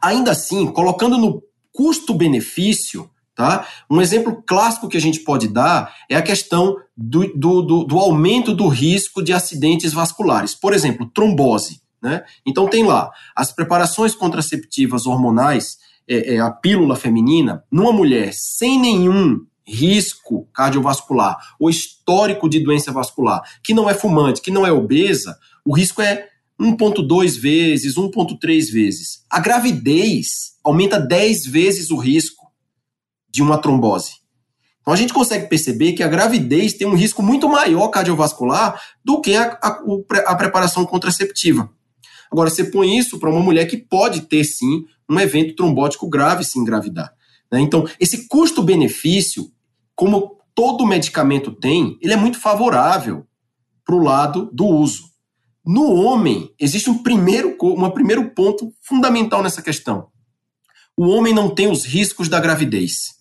Ainda assim, colocando no custo-benefício, tá? um exemplo clássico que a gente pode dar é a questão do, do, do, do aumento do risco de acidentes vasculares. Por exemplo, trombose. Né? Então, tem lá as preparações contraceptivas hormonais, é, é, a pílula feminina, numa mulher sem nenhum risco cardiovascular ou histórico de doença vascular, que não é fumante, que não é obesa, o risco é 1,2 vezes, 1,3 vezes. A gravidez aumenta 10 vezes o risco de uma trombose. Então a gente consegue perceber que a gravidez tem um risco muito maior cardiovascular do que a, a, a preparação contraceptiva. Agora, você põe isso para uma mulher que pode ter sim um evento trombótico grave se engravidar. Né? Então, esse custo-benefício como todo medicamento tem, ele é muito favorável para o lado do uso. No homem, existe um primeiro, um primeiro ponto fundamental nessa questão. O homem não tem os riscos da gravidez.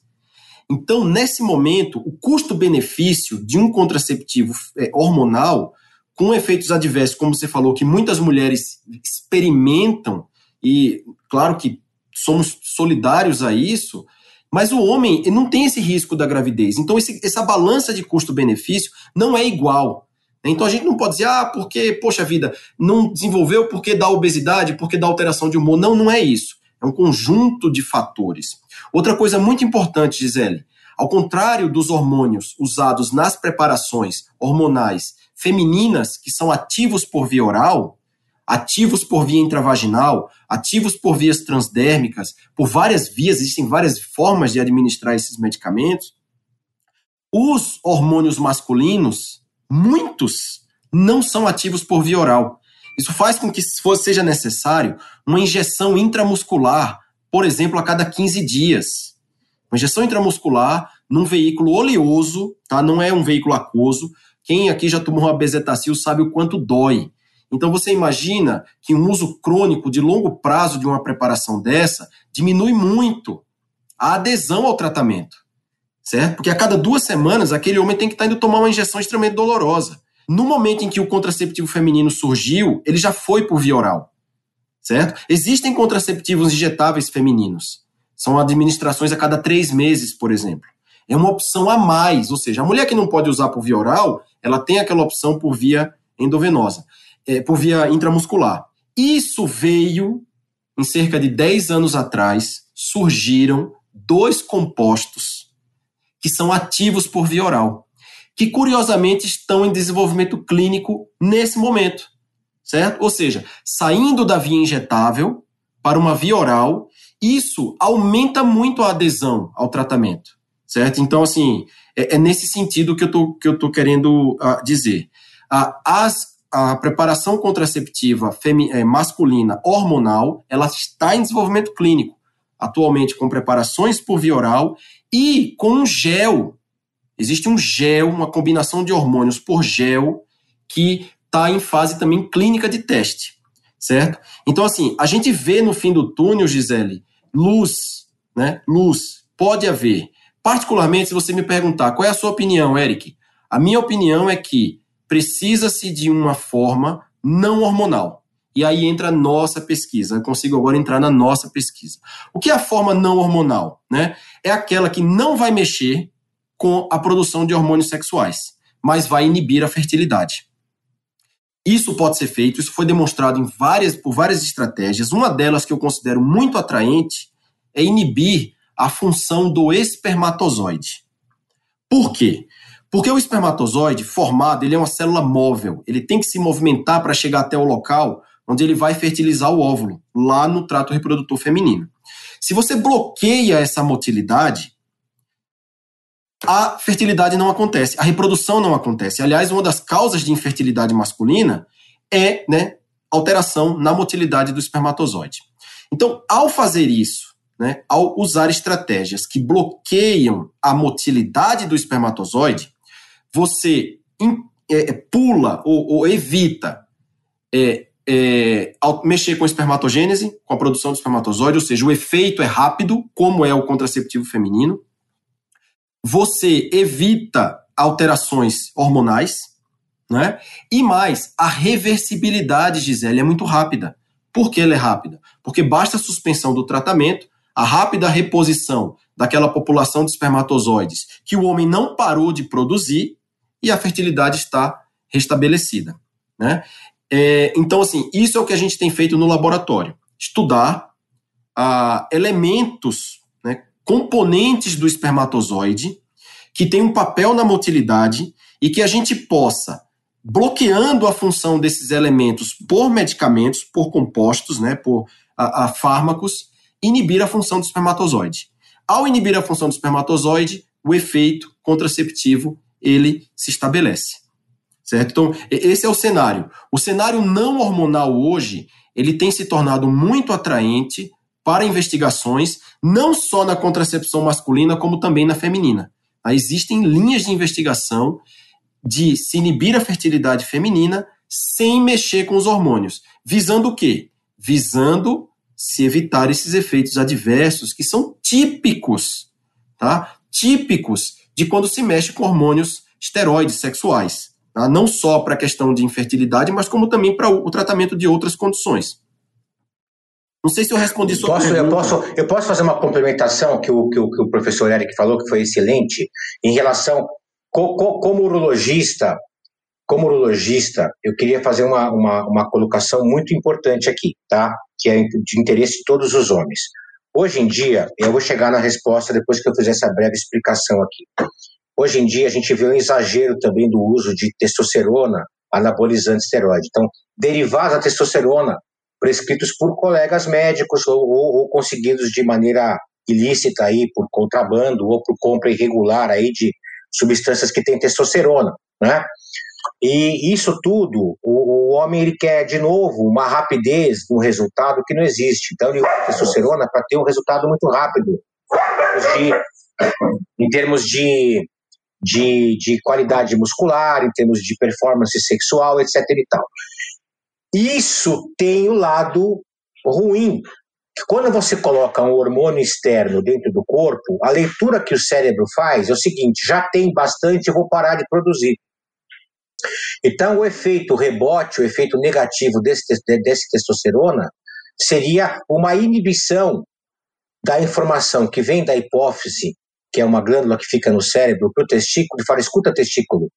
Então, nesse momento, o custo-benefício de um contraceptivo é, hormonal, com efeitos adversos, como você falou, que muitas mulheres experimentam, e claro que somos solidários a isso, mas o homem não tem esse risco da gravidez. Então, esse, essa balança de custo-benefício não é igual. Então, a gente não pode dizer, ah, porque, poxa vida, não desenvolveu porque dá obesidade, porque dá alteração de humor. Não, não é isso. É um conjunto de fatores. Outra coisa muito importante, Gisele, ao contrário dos hormônios usados nas preparações hormonais femininas, que são ativos por via oral, ativos por via intravaginal, ativos por vias transdérmicas, por várias vias, existem várias formas de administrar esses medicamentos. Os hormônios masculinos, muitos, não são ativos por via oral. Isso faz com que seja necessário uma injeção intramuscular, por exemplo, a cada 15 dias. Uma injeção intramuscular num veículo oleoso, tá? não é um veículo aquoso. Quem aqui já tomou uma bezetacil sabe o quanto dói. Então você imagina que um uso crônico de longo prazo de uma preparação dessa diminui muito a adesão ao tratamento, certo? Porque a cada duas semanas aquele homem tem que estar indo tomar uma injeção extremamente dolorosa. No momento em que o contraceptivo feminino surgiu, ele já foi por via oral, certo? Existem contraceptivos injetáveis femininos. São administrações a cada três meses, por exemplo. É uma opção a mais, ou seja, a mulher que não pode usar por via oral, ela tem aquela opção por via endovenosa é, por via intramuscular. Isso veio em cerca de 10 anos atrás, surgiram dois compostos que são ativos por via oral, que curiosamente estão em desenvolvimento clínico nesse momento, certo? Ou seja, saindo da via injetável para uma via oral, isso aumenta muito a adesão ao tratamento, certo? Então, assim, é, é nesse sentido que eu tô, que eu tô querendo uh, dizer. Uh, as a preparação contraceptiva é, masculina hormonal, ela está em desenvolvimento clínico, atualmente com preparações por via oral e com um gel. Existe um gel, uma combinação de hormônios por gel, que está em fase também clínica de teste, certo? Então, assim, a gente vê no fim do túnel, Gisele, luz, né? Luz, pode haver. Particularmente, se você me perguntar qual é a sua opinião, Eric, a minha opinião é que precisa-se de uma forma não hormonal. E aí entra a nossa pesquisa. Eu consigo agora entrar na nossa pesquisa. O que é a forma não hormonal? Né? É aquela que não vai mexer com a produção de hormônios sexuais, mas vai inibir a fertilidade. Isso pode ser feito, isso foi demonstrado em várias, por várias estratégias. Uma delas que eu considero muito atraente é inibir a função do espermatozoide. Por quê? Porque o espermatozoide formado, ele é uma célula móvel, ele tem que se movimentar para chegar até o local onde ele vai fertilizar o óvulo, lá no trato reprodutor feminino. Se você bloqueia essa motilidade, a fertilidade não acontece, a reprodução não acontece. Aliás, uma das causas de infertilidade masculina é né, alteração na motilidade do espermatozoide. Então, ao fazer isso, né, ao usar estratégias que bloqueiam a motilidade do espermatozoide, você in, é, pula ou, ou evita é, é, mexer com a espermatogênese, com a produção do espermatozoide, ou seja, o efeito é rápido, como é o contraceptivo feminino. Você evita alterações hormonais, né? E mais, a reversibilidade, Gisele, é muito rápida. Por que ela é rápida? Porque basta a suspensão do tratamento, a rápida reposição daquela população de espermatozoides que o homem não parou de produzir e a fertilidade está restabelecida. Né? É, então, assim, isso é o que a gente tem feito no laboratório: estudar ah, elementos, componentes do espermatozoide que tem um papel na motilidade e que a gente possa, bloqueando a função desses elementos por medicamentos, por compostos, né, por a, a fármacos, inibir a função do espermatozoide. Ao inibir a função do espermatozoide, o efeito contraceptivo ele se estabelece. Certo? Então, esse é o cenário. O cenário não hormonal hoje, ele tem se tornado muito atraente para investigações, não só na contracepção masculina, como também na feminina. Tá? Existem linhas de investigação de se inibir a fertilidade feminina sem mexer com os hormônios. Visando o quê? Visando se evitar esses efeitos adversos que são típicos, tá? Típicos de quando se mexe com hormônios esteroides sexuais. Tá? Não só para a questão de infertilidade, mas como também para o, tratamento de outras condições. Não sei se eu respondi sua posso, pergunta. Eu posso, eu posso fazer uma complementação que o, que o, que o professor Eric falou, que foi excelente, em relação, co, co, como urologista, como urologista, eu queria fazer uma, uma, uma colocação muito importante aqui, tá? Que é de interesse de todos os homens. Hoje em dia, eu vou chegar na resposta depois que eu fizer essa breve explicação aqui. Hoje em dia, a gente vê um exagero também do uso de testosterona, anabolizante esteroide. Então, derivados da testosterona, prescritos por colegas médicos ou, ou, ou, conseguidos de maneira ilícita aí por contrabando ou por compra irregular aí de substâncias que têm testosterona, né? E isso tudo, o, o homem ele quer de novo uma rapidez no resultado que não existe. Então ele usa testosterona para ter um resultado muito rápido em termos de de, de qualidade muscular, em termos de performance sexual, etc. e tal. Isso tem o lado ruim. Quando você coloca um hormônio externo dentro do corpo, a leitura que o cérebro faz é o seguinte: já tem bastante, eu vou parar de produzir. Então, o efeito rebote, o efeito negativo desse, desse testosterona, seria uma inibição da informação que vem da hipófise que é uma glândula que fica no cérebro, para o testículo e fala: escuta, testículo,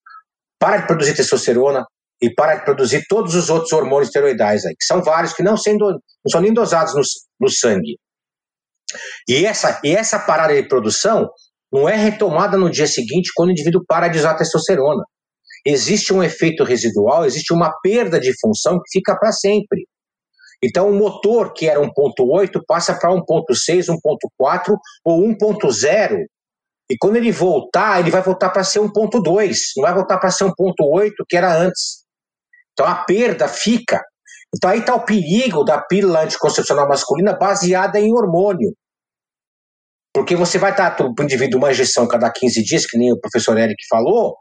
para de produzir testosterona e para produzir todos os outros hormônios esteroidais aí, que são vários que não, sendo, não são nem dosados no, no sangue. E essa, e essa parada de produção não é retomada no dia seguinte quando o indivíduo para de usar testosterona. Existe um efeito residual, existe uma perda de função que fica para sempre. Então, o motor que era 1.8 passa para 1.6, 1.4 ou 1.0 e quando ele voltar, ele vai voltar para ser 1.2, não vai voltar para ser 1.8 que era antes. Então a perda fica. Então aí está o perigo da pílula anticoncepcional masculina baseada em hormônio. Porque você vai dar para o indivíduo uma injeção cada 15 dias, que nem o professor Eric falou,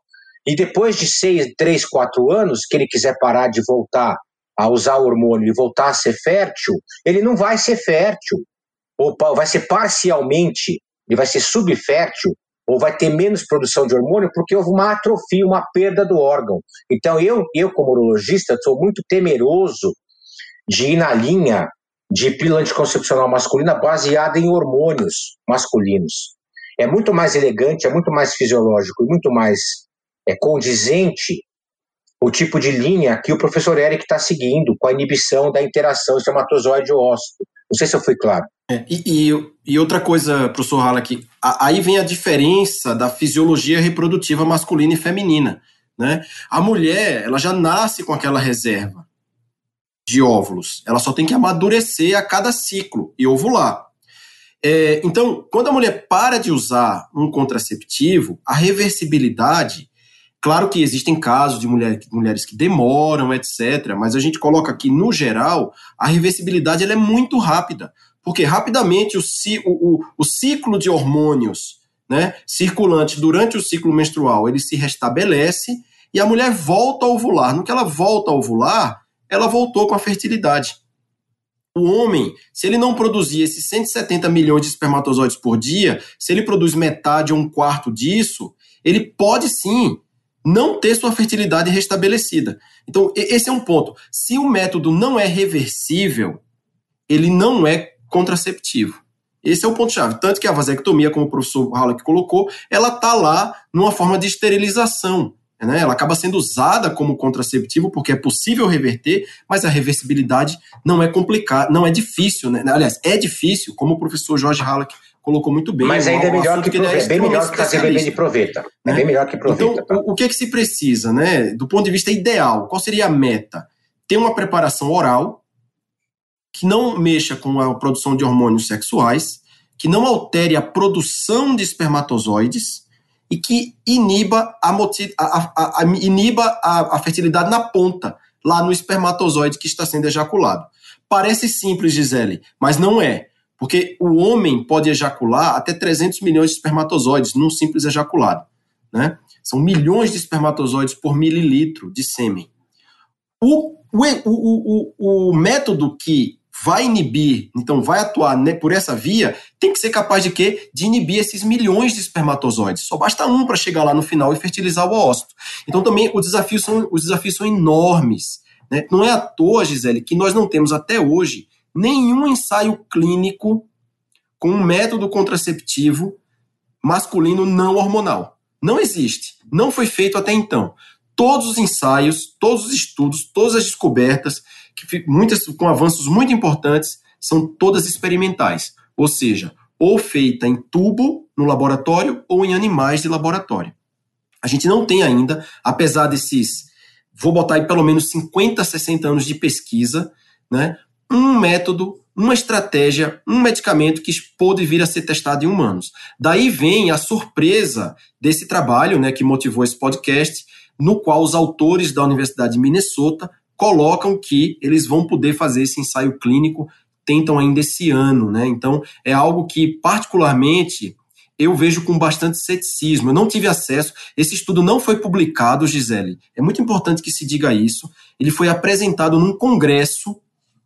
e depois de 6, 3, 4 anos, que ele quiser parar de voltar a usar o hormônio e voltar a ser fértil, ele não vai ser fértil. Ou vai ser parcialmente ele vai ser subfértil ou vai ter menos produção de hormônio porque houve uma atrofia, uma perda do órgão. Então, eu, eu como urologista, sou muito temeroso de ir na linha de pílula anticoncepcional masculina baseada em hormônios masculinos. É muito mais elegante, é muito mais fisiológico e muito mais é, condizente o tipo de linha que o professor Eric está seguindo com a inibição da interação espermatozoide-ósseo. Não sei se eu fui claro. É, e, e, e, outra coisa, professor Hala, aqui, aí vem a diferença da fisiologia reprodutiva masculina e feminina. Né? A mulher, ela já nasce com aquela reserva de óvulos. Ela só tem que amadurecer a cada ciclo e ovular. É, então, quando a mulher para de usar um contraceptivo, a reversibilidade Claro que existem casos de mulher, mulheres que demoram, etc., mas a gente coloca aqui, no geral, a reversibilidade ela é muito rápida, porque rapidamente o, o, o ciclo de hormônios né, circulante durante o ciclo menstrual ele se restabelece e a mulher volta a ovular. No que ela volta a ovular, ela voltou com a fertilidade. O homem, se ele não produzir esses 170 milhões de espermatozoides por dia, se ele produz metade ou um quarto disso, ele pode sim não ter sua fertilidade restabelecida. Então, esse é um ponto. Se o método não é reversível, ele não é contraceptivo. Esse é o ponto-chave. Tanto que a vasectomia, como o professor Halleck colocou, ela está lá numa forma de esterilização. Né? Ela acaba sendo usada como contraceptivo porque é possível reverter, mas a reversibilidade não é complicada, não é difícil. Né? Aliás, é difícil, como o professor Jorge Halleck colocou muito bem. Mas ainda é melhor que, que é bem melhor que fazer bebê de proveta. É né? É bem melhor que proveta. Então, tá? o, o que é que se precisa, né? Do ponto de vista ideal, qual seria a meta? Ter uma preparação oral que não mexa com a produção de hormônios sexuais, que não altere a produção de espermatozoides e que iniba a, a, a, a iniba a fertilidade na ponta, lá no espermatozoide que está sendo ejaculado. Parece simples, Gisele, mas não é. Porque o homem pode ejacular até 300 milhões de espermatozoides num simples ejaculado. Né? São milhões de espermatozoides por mililitro de sêmen. O, o, o, o, método que vai inibir, então vai atuar né, por essa via, tem que ser capaz de quê? De inibir esses milhões de espermatozoides. Só basta um para chegar lá no final e fertilizar o óssito. Então também os desafios são, os desafios são enormes. Né? Não é à toa, Gisele, que nós não temos até hoje nenhum ensaio clínico com um método contraceptivo masculino não hormonal. Não existe. Não foi feito até então. Todos os ensaios, todos os estudos, todas as descobertas, que muitas com avanços muito importantes, são todas experimentais. Ou seja, ou feita em tubo no laboratório ou em animais de laboratório. A gente não tem ainda, apesar desses, vou botar aí pelo menos 50, 60 anos de pesquisa, né, um método, uma estratégia, um medicamento que pôde vir a ser testado em humanos. Daí vem a surpresa desse trabalho, né, que motivou esse podcast, no qual os autores da Universidade de Minnesota colocam que eles vão poder fazer esse ensaio clínico, tentam ainda esse ano, né? Então, é algo que particularmente eu vejo com bastante ceticismo. Eu não tive acesso. Esse estudo não foi publicado, Gisele. É muito importante que se diga isso. Ele foi apresentado num congresso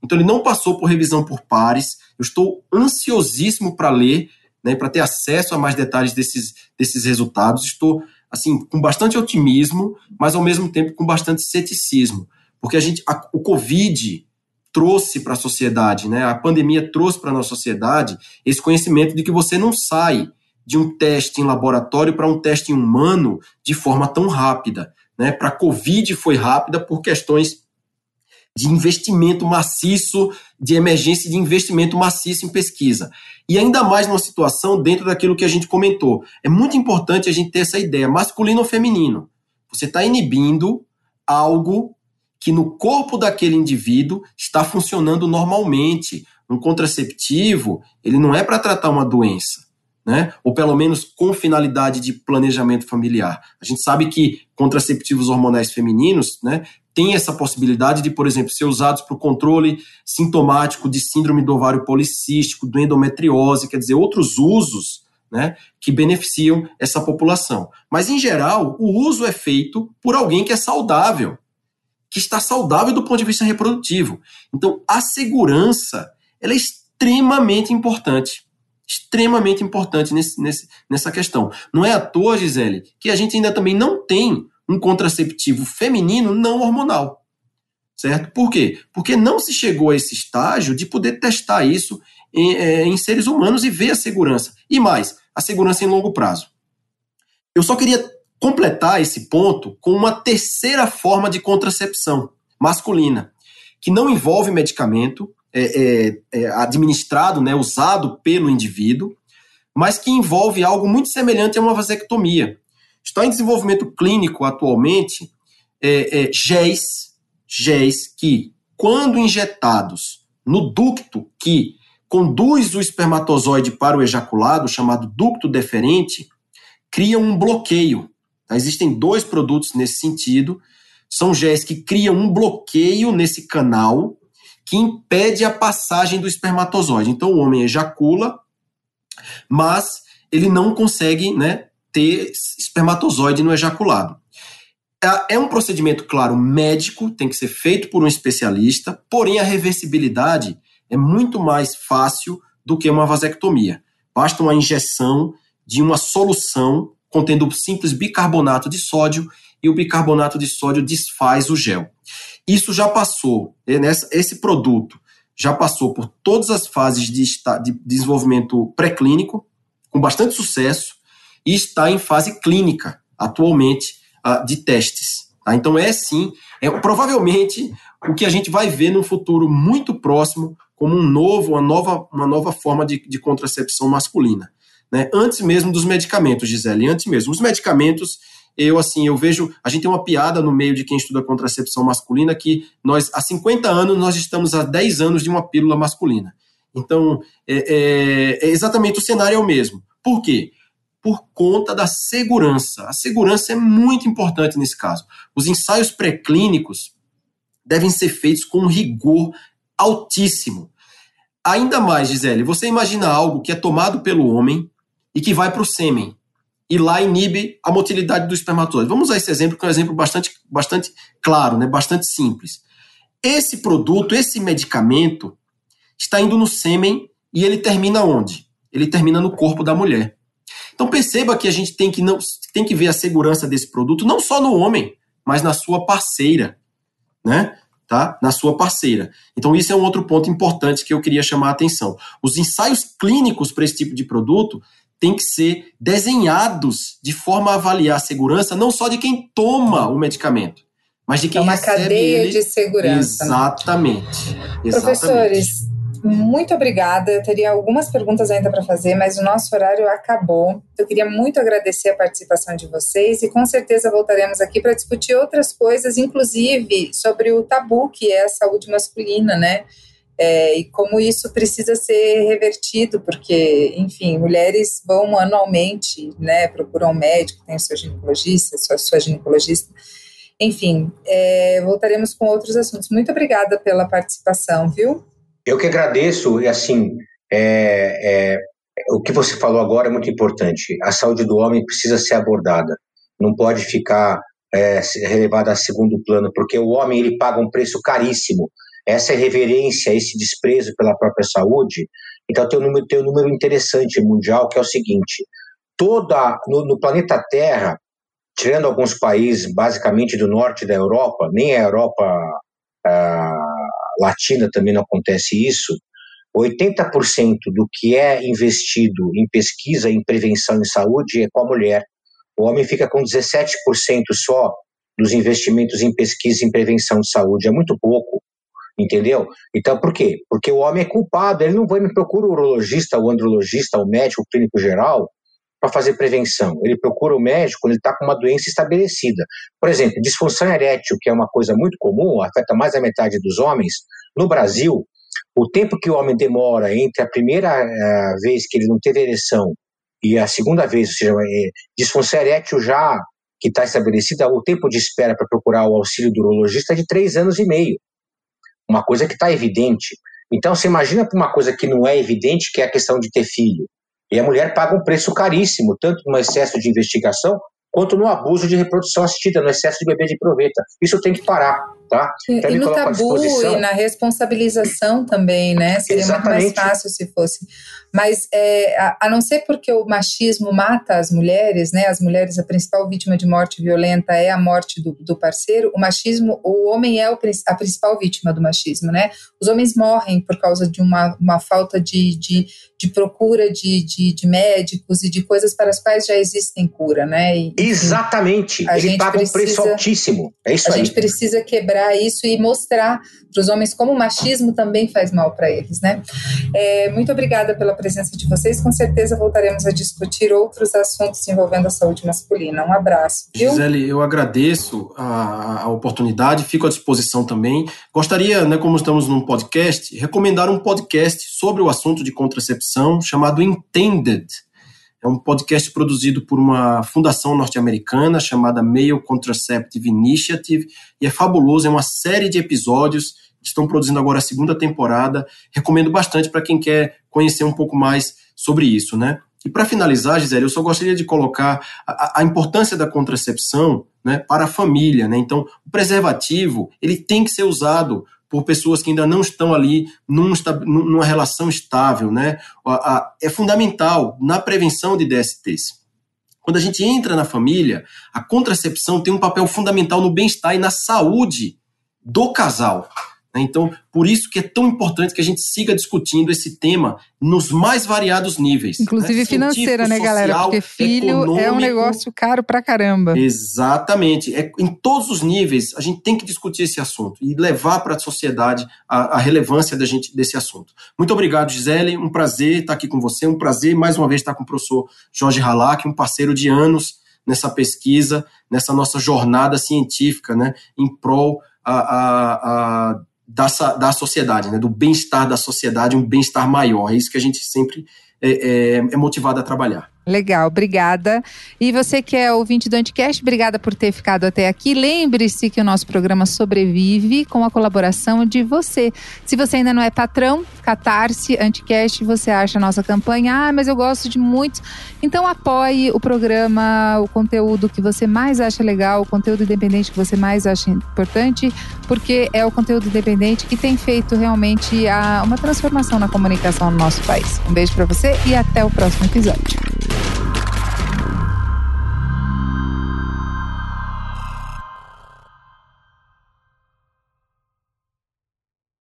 então ele não passou por revisão por pares. Eu estou ansiosíssimo para ler, né, para ter acesso a mais detalhes desses, desses resultados. Estou assim com bastante otimismo, mas ao mesmo tempo com bastante ceticismo, porque a gente a, o Covid trouxe para a sociedade, né? A pandemia trouxe para a nossa sociedade esse conhecimento de que você não sai de um teste em laboratório para um teste em humano de forma tão rápida, né? Para Covid foi rápida por questões de investimento maciço, de emergência de investimento maciço em pesquisa. E ainda mais numa situação dentro daquilo que a gente comentou. É muito importante a gente ter essa ideia, masculino ou feminino. Você está inibindo algo que no corpo daquele indivíduo está funcionando normalmente. Um contraceptivo, ele não é para tratar uma doença. Né? Ou pelo menos com finalidade de planejamento familiar. A gente sabe que contraceptivos hormonais femininos né, tem essa possibilidade de, por exemplo, ser usados para o controle sintomático de síndrome do ovário policístico, do endometriose, quer dizer, outros usos né, que beneficiam essa população. Mas, em geral, o uso é feito por alguém que é saudável, que está saudável do ponto de vista reprodutivo. Então, a segurança ela é extremamente importante. extremamente importante nesse, nesse, nessa questão. Não é à toa, Gisele, que a gente ainda também não tem um contraceptivo feminino não hormonal. Certo? Por quê? Porque não se chegou a esse estágio de poder testar isso em, é, em seres humanos e ver a segurança. E mais, a segurança em longo prazo. Eu só queria completar esse ponto com uma terceira forma de contracepção masculina, que não envolve medicamento é, é, é, administrado, né, usado pelo indivíduo, mas que envolve algo muito semelhante a uma vasectomia. Está em desenvolvimento clínico atualmente é, é, géis, géis que, quando injetados no ducto que conduz o espermatozoide para o ejaculado, chamado ducto deferente, criam um bloqueio. Tá? Existem dois produtos nesse sentido. São géis que criam um bloqueio nesse canal que impede a passagem do espermatozoide. Então o homem ejacula, mas ele não consegue né, ter espermatozoide no ejaculado. É, é um procedimento, claro, médico, tem que ser feito por um especialista, porém a reversibilidade é muito mais fácil do que uma vasectomia. Basta uma injeção de uma solução contendo simples bicarbonato de sódio e o bicarbonato de sódio desfaz o gel. Isso já passou, né, esse produto já passou por todas as fases de desenvolvimento pré-clínico, com bastante sucesso, e está em fase clínica atualmente de testes. Tá? Então é sim, é provavelmente o que a gente vai ver no futuro muito próximo como um novo, uma nova, uma nova forma de, de contracepção masculina. Né? Antes mesmo dos medicamentos, Gisele, antes mesmo. Os medicamentos, eu assim, eu vejo, a gente tem uma piada no meio de quem estuda contracepção masculina que nós, há 50 anos, nós estamos há 10 anos de uma pílula masculina. Então, é, é, é exatamente o cenário é o mesmo. Por quê? Por conta da segurança. A segurança é muito importante nesse caso. Os ensaios pré-clínicos devem ser feitos com um rigor altíssimo. Ainda mais, Gisele, você imagina algo que é tomado pelo homem, e que vai para o sêmen. E lá inibe a motilidade do espermatozoide. Vamos usar esse exemplo, que é um exemplo bastante, bastante claro, né? bastante simples. Esse produto, esse medicamento, está indo no sêmen e ele termina onde? Ele termina no corpo da mulher. Então perceba que a gente tem que, não, tem que ver a segurança desse produto não só no homem, mas na sua parceira, né? Tá? Na sua parceira. Então, isso é um outro ponto importante que eu queria chamar a atenção. Os ensaios clínicos para esse tipo de produto têm que ser desenhados de forma a avaliar a segurança não só de quem toma o medicamento, mas de quem é uma recebe cadeia ele. de segurança. Exatamente. Exatamente. Professores, muito obrigada. Eu teria algumas perguntas ainda para fazer, mas o nosso horário acabou. Eu queria muito agradecer a participação de vocês e com certeza voltaremos aqui para discutir outras coisas, inclusive sobre o tabu que é a saúde masculina, né? é, e como isso precisa ser revertido, porque, enfim, mulheres vão anualmente, né, procuram um médico, tem o seu ginecologista, sua, sua ginecologista, enfim, é, voltaremos com outros assuntos. Muito obrigada pela participação, viu? Eu que agradeço, e assim, é, é, o que você falou agora é muito importante. A saúde do homem precisa ser abordada, não pode ficar é, relevada a segundo plano, porque o homem ele paga um preço caríssimo essa irreverência, esse desprezo pela própria saúde. Então tem um número, tem um número interessante mundial que é o seguinte: toda no, no planeta Terra, tirando alguns países basicamente do norte da Europa, nem a Europa ah, Latina também não acontece isso. 80% do que é investido em pesquisa, em prevenção em saúde é com a mulher. O homem fica com 17% só dos investimentos em pesquisa em prevenção de saúde. É muito pouco entendeu? Então, por quê? Porque o homem é culpado, ele não vai me procura o urologista, o andrologista, o médico o clínico geral para fazer prevenção. Ele procura o médico quando ele está com uma doença estabelecida. Por exemplo, disfunção erétil, que é uma coisa muito comum, afeta mais da metade dos homens. No Brasil, o tempo que o homem demora entre a primeira uh, vez que ele não teve ereção e a segunda vez, ou seja, é, disfunção erétil já que está estabelecida, o tempo de espera para procurar o auxílio do urologista é de três anos e meio uma coisa que está evidente. Então, você imagina para uma coisa que não é evidente, que é a questão de ter filho. E a mulher paga um preço caríssimo, tanto no excesso de investigação, quanto no abuso de reprodução assistida, no excesso de bebê de proveta. Isso tem que parar. tá? Então, e, e no tabu e na responsabilização também, né? Seria Exatamente. muito mais fácil se fosse. Mas é, a, a, não ser porque o machismo mata as mulheres, né? As mulheres, a principal vítima de morte violenta é a morte do, do parceiro. O machismo, o homem é o, a principal vítima do machismo, né? Os homens morrem por causa de uma, uma falta de, de, de procura de, de, de, médicos e de coisas para as quais já existem cura, né? E, Exatamente. Ele paga precisa, um preço altíssimo. É isso a aí. A gente precisa quebrar isso e mostrar para os homens como o machismo também faz mal para eles, né? É, muito obrigada pela presença de vocês. Com certeza voltaremos a discutir outros assuntos envolvendo a saúde masculina. Um abraço. Viu? Gisele, eu agradeço a, a oportunidade, fico à disposição também. Gostaria, né, como estamos num podcast, recomendar um podcast sobre o assunto de contracepção chamado Intended. É um podcast produzido por uma fundação norte-americana chamada Male Contraceptive Initiative e é fabuloso, é uma série de episódios estão produzindo agora a segunda temporada. Recomendo bastante para quem quer conhecer um pouco mais sobre isso, né? E para finalizar, Gisele, eu só gostaria de colocar a, a, importância da contracepção né, para a família. Né? Então, o preservativo ele tem que ser usado por pessoas que ainda não estão ali num, numa relação estável. Né? É fundamental na prevenção de DSTs. Quando a gente entra na família, a contracepção tem um papel fundamental no bem-estar e na saúde do casal. Né? Então, por isso que é tão importante que a gente siga discutindo esse tema nos mais variados níveis. Inclusive né? financeira, né, galera? Porque filho é um negócio caro pra caramba. Exatamente. É, em todos os níveis, a gente tem que discutir esse assunto e levar para a sociedade a, a, relevância da gente, desse assunto. Muito obrigado, Gisele. Um prazer estar aqui com você. Um prazer, mais uma vez, estar com o professor Jorge Halak, um parceiro de anos nessa pesquisa, nessa nossa jornada científica, né, em prol a, a, a da, da sociedade, né, do bem-estar da sociedade, um bem-estar maior. É isso que a gente sempre é, é, é motivado a trabalhar. Legal, obrigada. E você que é ouvinte do Anticast, obrigada por ter ficado até aqui. Lembre-se que o nosso programa sobrevive com a colaboração de você. Se você ainda não é patrão, Catarse, Anticast, você acha a nossa campanha. Ah, mas eu gosto de muitos. Então apoie o programa, o conteúdo que você mais acha legal, o conteúdo independente que você mais acha importante, porque é o conteúdo independente que tem feito realmente a, uma transformação na comunicação no nosso país. Um beijo para você e até o próximo episódio.